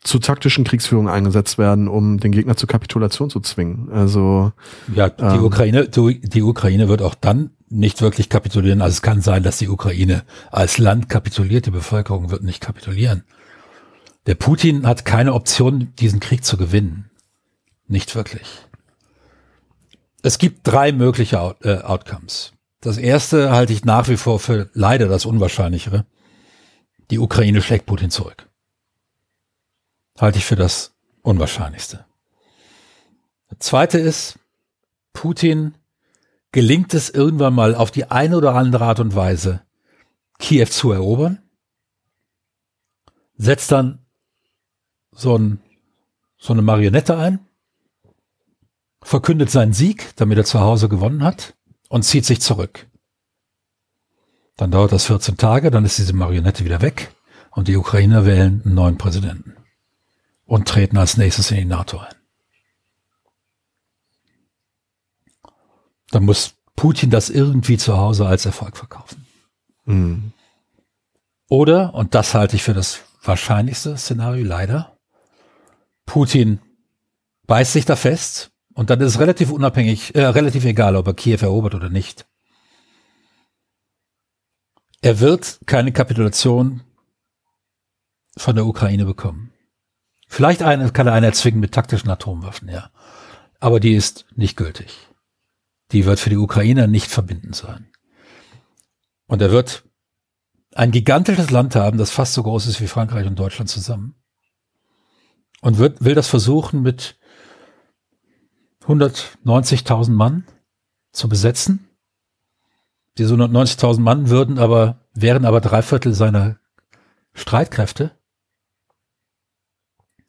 zu taktischen Kriegsführung eingesetzt werden, um den Gegner zur Kapitulation zu zwingen. Also ja, die ähm, Ukraine, die Ukraine wird auch dann nicht wirklich kapitulieren. Also es kann sein, dass die Ukraine als Land kapituliert, die Bevölkerung wird nicht kapitulieren. Der Putin hat keine Option, diesen Krieg zu gewinnen. Nicht wirklich. Es gibt drei mögliche Out äh, Outcomes. Das erste halte ich nach wie vor für leider das Unwahrscheinlichere. Die Ukraine schlägt Putin zurück. Halte ich für das Unwahrscheinlichste. Das zweite ist, Putin gelingt es irgendwann mal auf die eine oder andere Art und Weise, Kiew zu erobern, setzt dann so, ein, so eine Marionette ein, verkündet seinen Sieg, damit er zu Hause gewonnen hat und zieht sich zurück. Dann dauert das 14 Tage, dann ist diese Marionette wieder weg und die Ukrainer wählen einen neuen Präsidenten und treten als nächstes in die NATO ein. Dann muss Putin das irgendwie zu Hause als Erfolg verkaufen. Mhm. Oder, und das halte ich für das wahrscheinlichste Szenario leider, Putin beißt sich da fest und dann ist es relativ unabhängig, äh, relativ egal, ob er Kiew erobert oder nicht. Er wird keine Kapitulation von der Ukraine bekommen. Vielleicht eine, kann er eine erzwingen mit taktischen Atomwaffen, ja. Aber die ist nicht gültig. Die wird für die Ukrainer nicht verbindend sein. Und er wird ein gigantisches Land haben, das fast so groß ist wie Frankreich und Deutschland zusammen. Und wird, will das versuchen mit 190.000 Mann zu besetzen. Diese 190.000 Mann würden aber, wären aber drei Viertel seiner Streitkräfte.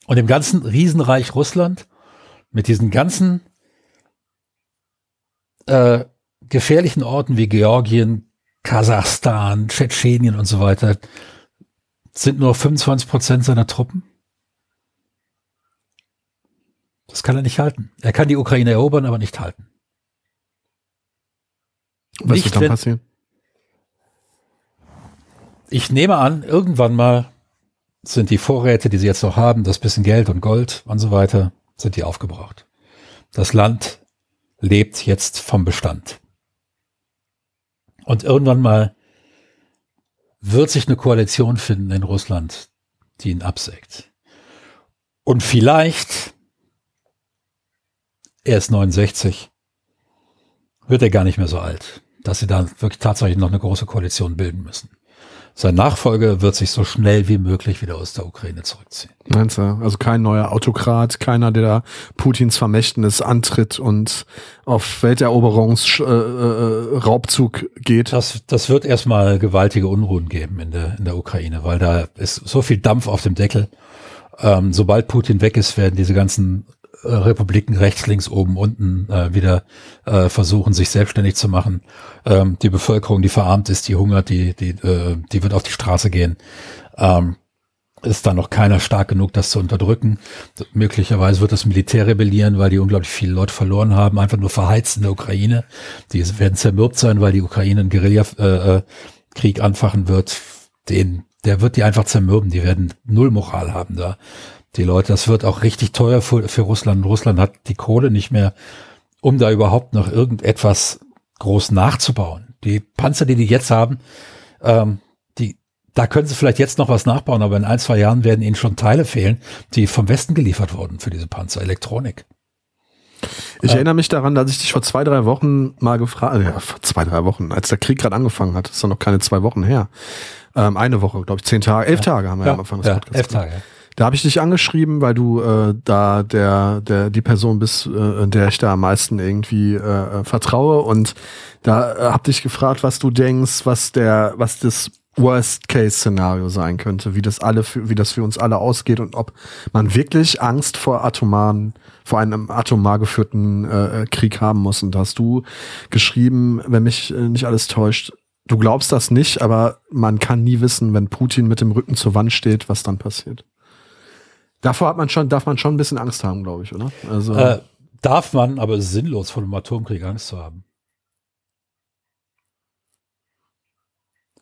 Und im ganzen Riesenreich Russland mit diesen ganzen äh, gefährlichen Orten wie Georgien, Kasachstan, Tschetschenien und so weiter sind nur 25 Prozent seiner Truppen. Das kann er nicht halten. Er kann die Ukraine erobern, aber nicht halten. Was nicht, wird dann wenn, passieren? Ich nehme an, irgendwann mal sind die Vorräte, die sie jetzt noch haben, das bisschen Geld und Gold und so weiter, sind die aufgebraucht. Das Land lebt jetzt vom Bestand. Und irgendwann mal wird sich eine Koalition finden in Russland, die ihn absägt. Und vielleicht, er ist 69, wird er gar nicht mehr so alt, dass sie da wirklich tatsächlich noch eine große Koalition bilden müssen sein Nachfolger wird sich so schnell wie möglich wieder aus der Ukraine zurückziehen. Meinst du? Also kein neuer Autokrat, keiner, der da Putins Vermächtnis antritt und auf Welteroberungsraubzug äh, äh, geht. Das, das wird erstmal gewaltige Unruhen geben in der, in der Ukraine, weil da ist so viel Dampf auf dem Deckel. Ähm, sobald Putin weg ist, werden diese ganzen Republiken rechts, links, oben, unten äh, wieder äh, versuchen, sich selbstständig zu machen. Ähm, die Bevölkerung, die verarmt ist, die hungert, die, die, äh, die wird auf die Straße gehen. Ähm, ist da noch keiner stark genug, das zu unterdrücken. Möglicherweise wird das Militär rebellieren, weil die unglaublich viele Leute verloren haben, einfach nur verheizt in der Ukraine. Die werden zermürbt sein, weil die Ukraine einen Guerilla-Krieg anfachen wird. Den, der wird die einfach zermürben. Die werden null Moral haben da die Leute. Das wird auch richtig teuer für, für Russland. Russland hat die Kohle nicht mehr, um da überhaupt noch irgendetwas groß nachzubauen. Die Panzer, die die jetzt haben, ähm, die, da können sie vielleicht jetzt noch was nachbauen, aber in ein, zwei Jahren werden ihnen schon Teile fehlen, die vom Westen geliefert wurden für diese Panzer, Elektronik. Ich äh, erinnere mich daran, dass ich dich vor zwei, drei Wochen mal gefragt, ja, vor zwei, drei Wochen, als der Krieg gerade angefangen hat, das ist doch noch keine zwei Wochen her. Ähm, eine Woche, glaube ich, zehn Tage, elf ja. Tage haben wir ja, am Anfang des ja, Podcasts. Elf Tage. Da habe ich dich angeschrieben, weil du äh, da der, der die Person bist, äh, der ich da am meisten irgendwie äh, vertraue. Und da äh, hab dich gefragt, was du denkst, was der, was das Worst-Case-Szenario sein könnte, wie das alle, für, wie das für uns alle ausgeht und ob man wirklich Angst vor atomaren, vor einem atomar geführten äh, Krieg haben muss. Und da hast du geschrieben, wenn mich äh, nicht alles täuscht, du glaubst das nicht, aber man kann nie wissen, wenn Putin mit dem Rücken zur Wand steht, was dann passiert. Davor hat man schon, darf man schon ein bisschen Angst haben, glaube ich, oder? Also äh, darf man, aber es ist sinnlos, vor einem Atomkrieg Angst zu haben.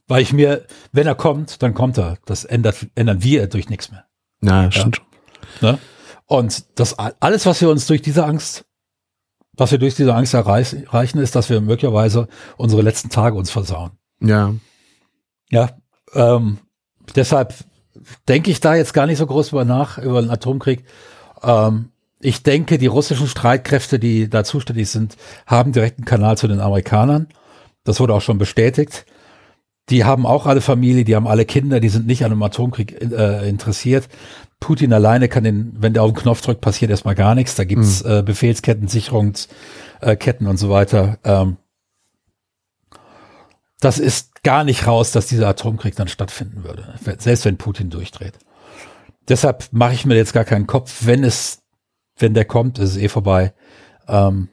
Weil ich mir, wenn er kommt, dann kommt er. Das ändert, ändern wir durch nichts mehr. Na, ja, stimmt. Ne? Und das alles, was wir uns durch diese Angst, was wir durch diese Angst erreichen, ist, dass wir möglicherweise unsere letzten Tage uns versauen. Ja. Ja. Ähm, deshalb denke ich da jetzt gar nicht so groß über nach, über den Atomkrieg. Ähm, ich denke, die russischen Streitkräfte, die da zuständig sind, haben direkten Kanal zu den Amerikanern. Das wurde auch schon bestätigt. Die haben auch alle Familie, die haben alle Kinder, die sind nicht an einem Atomkrieg äh, interessiert. Putin alleine kann den, wenn der auf den Knopf drückt, passiert erstmal gar nichts. Da gibt's mhm. äh, Befehlsketten, Sicherungsketten und so weiter. Ähm, das ist gar nicht raus, dass dieser Atomkrieg dann stattfinden würde, selbst wenn Putin durchdreht. Deshalb mache ich mir jetzt gar keinen Kopf, wenn es, wenn der kommt, ist es eh vorbei. Ähm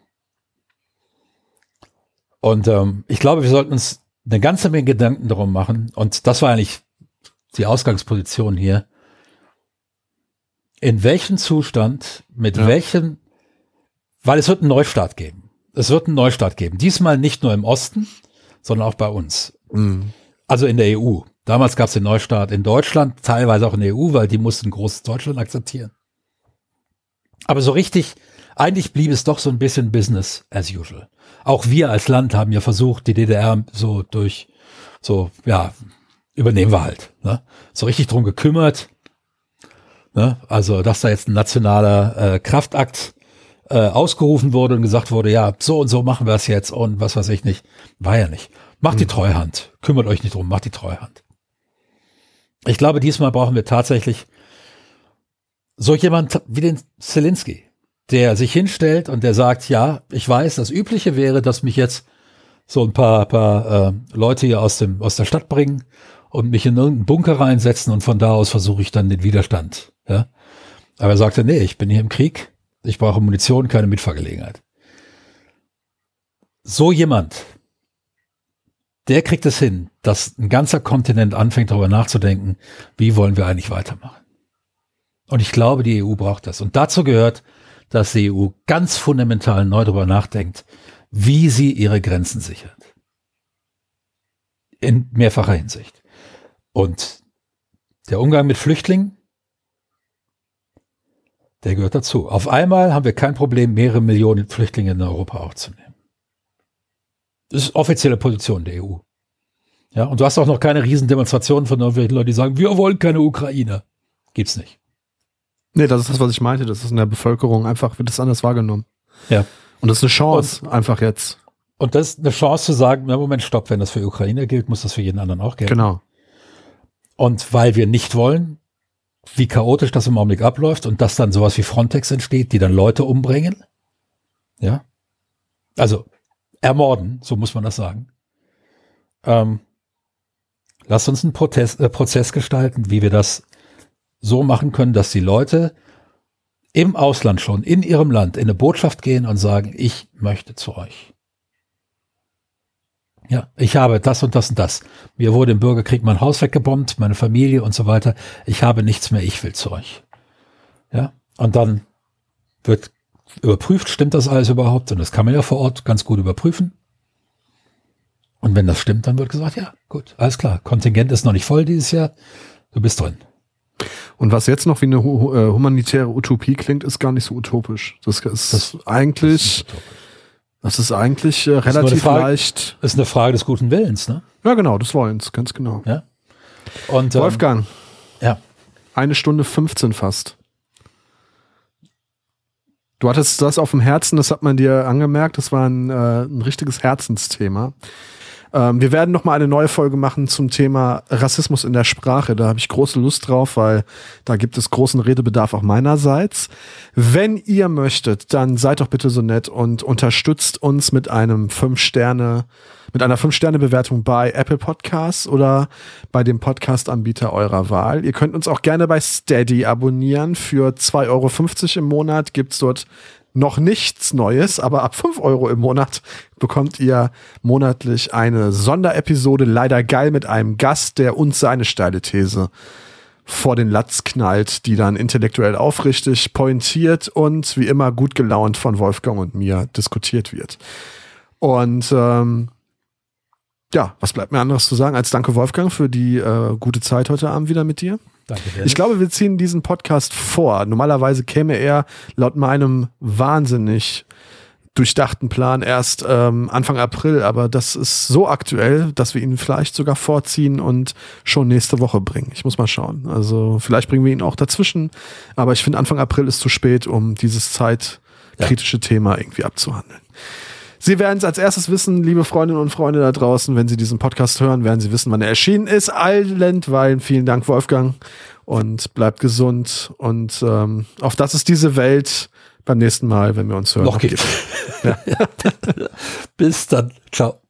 und ähm, ich glaube, wir sollten uns eine ganze Menge Gedanken darum machen. Und das war eigentlich die Ausgangsposition hier. In welchem Zustand, mit ja. welchen, weil es wird einen Neustart geben. Es wird einen Neustart geben. Diesmal nicht nur im Osten, sondern auch bei uns. Mhm. Also in der EU. Damals gab es den Neustart in Deutschland, teilweise auch in der EU, weil die mussten großes Deutschland akzeptieren. Aber so richtig, eigentlich blieb es doch so ein bisschen Business as usual. Auch wir als Land haben ja versucht, die DDR so durch, so, ja, übernehmen wir halt. Ne? So richtig drum gekümmert. Ne? Also, dass da jetzt ein nationaler äh, Kraftakt äh, ausgerufen wurde und gesagt wurde, ja, so und so machen wir es jetzt und was weiß ich nicht. War ja nicht. Macht die hm. Treuhand. Kümmert euch nicht drum, macht die Treuhand. Ich glaube, diesmal brauchen wir tatsächlich so jemand wie den Zelensky, der sich hinstellt und der sagt, ja, ich weiß, das Übliche wäre, dass mich jetzt so ein paar, paar äh, Leute hier aus, dem, aus der Stadt bringen und mich in irgendeinen Bunker reinsetzen und von da aus versuche ich dann den Widerstand. Ja? Aber er sagte, nee, ich bin hier im Krieg, ich brauche Munition, keine Mitfahrgelegenheit. So jemand, der kriegt es hin, dass ein ganzer Kontinent anfängt darüber nachzudenken, wie wollen wir eigentlich weitermachen. Und ich glaube, die EU braucht das. Und dazu gehört, dass die EU ganz fundamental neu darüber nachdenkt, wie sie ihre Grenzen sichert. In mehrfacher Hinsicht. Und der Umgang mit Flüchtlingen, der gehört dazu. Auf einmal haben wir kein Problem, mehrere Millionen Flüchtlinge in Europa aufzunehmen. Das ist offizielle Position der EU. Ja, und du hast auch noch keine Riesendemonstrationen von irgendwelchen Leuten, die sagen, wir wollen keine Ukraine. Gibt's nicht. Nee, das ist das, was ich meinte. Das ist in der Bevölkerung einfach, wird das anders wahrgenommen. Ja. Und das ist eine Chance, und, einfach jetzt. Und das ist eine Chance zu sagen, na Moment, stopp, wenn das für Ukraine gilt, muss das für jeden anderen auch gelten. Genau. Und weil wir nicht wollen, wie chaotisch das im Augenblick abläuft und dass dann sowas wie Frontex entsteht, die dann Leute umbringen. Ja. Also ermorden, so muss man das sagen. Ähm, lasst uns einen Protest, äh, Prozess gestalten, wie wir das so machen können, dass die Leute im Ausland schon, in ihrem Land, in eine Botschaft gehen und sagen, ich möchte zu euch. Ja, ich habe das und das und das. Mir wurde im Bürgerkrieg mein Haus weggebombt, meine Familie und so weiter. Ich habe nichts mehr, ich will zu euch. Ja, und dann wird überprüft, stimmt das alles überhaupt? Und das kann man ja vor Ort ganz gut überprüfen. Und wenn das stimmt, dann wird gesagt, ja, gut, alles klar. Kontingent ist noch nicht voll dieses Jahr. Du bist drin. Und was jetzt noch wie eine äh, humanitäre Utopie klingt, ist gar nicht so utopisch. Das ist das, eigentlich, das ist eigentlich äh, relativ Frage, leicht. Ist eine Frage des guten Willens, ne? Ja, genau, des Wollens, ganz genau. Ja. Und, ähm, Wolfgang. Ja. Eine Stunde 15 fast. Du hattest das auf dem Herzen, das hat man dir angemerkt, das war ein, äh, ein richtiges Herzensthema. Ähm, wir werden noch mal eine neue Folge machen zum Thema Rassismus in der Sprache. Da habe ich große Lust drauf, weil da gibt es großen Redebedarf auch meinerseits. Wenn ihr möchtet, dann seid doch bitte so nett und unterstützt uns mit einem 5 Sterne mit einer 5-Sterne-Bewertung bei Apple Podcasts oder bei dem Podcast-Anbieter eurer Wahl. Ihr könnt uns auch gerne bei Steady abonnieren. Für 2,50 Euro im Monat gibt's dort noch nichts Neues, aber ab 5 Euro im Monat bekommt ihr monatlich eine Sonderepisode, leider geil mit einem Gast, der uns seine steile These vor den Latz knallt, die dann intellektuell aufrichtig, pointiert und wie immer gut gelaunt von Wolfgang und mir diskutiert wird. Und ähm, ja, was bleibt mir anderes zu sagen als danke Wolfgang für die äh, gute Zeit heute Abend wieder mit dir. Danke, Ich glaube, wir ziehen diesen Podcast vor. Normalerweise käme er laut meinem wahnsinnig durchdachten Plan erst ähm, Anfang April, aber das ist so aktuell, dass wir ihn vielleicht sogar vorziehen und schon nächste Woche bringen. Ich muss mal schauen. Also vielleicht bringen wir ihn auch dazwischen, aber ich finde Anfang April ist zu spät, um dieses zeitkritische ja. Thema irgendwie abzuhandeln. Sie werden es als erstes wissen, liebe Freundinnen und Freunde da draußen, wenn Sie diesen Podcast hören, werden Sie wissen, wann er erschienen ist. Allentweilen vielen Dank, Wolfgang. Und bleibt gesund. Und ähm, auf das ist diese Welt beim nächsten Mal, wenn wir uns hören. Noch geht. Ja. Bis dann. Ciao. Ciao.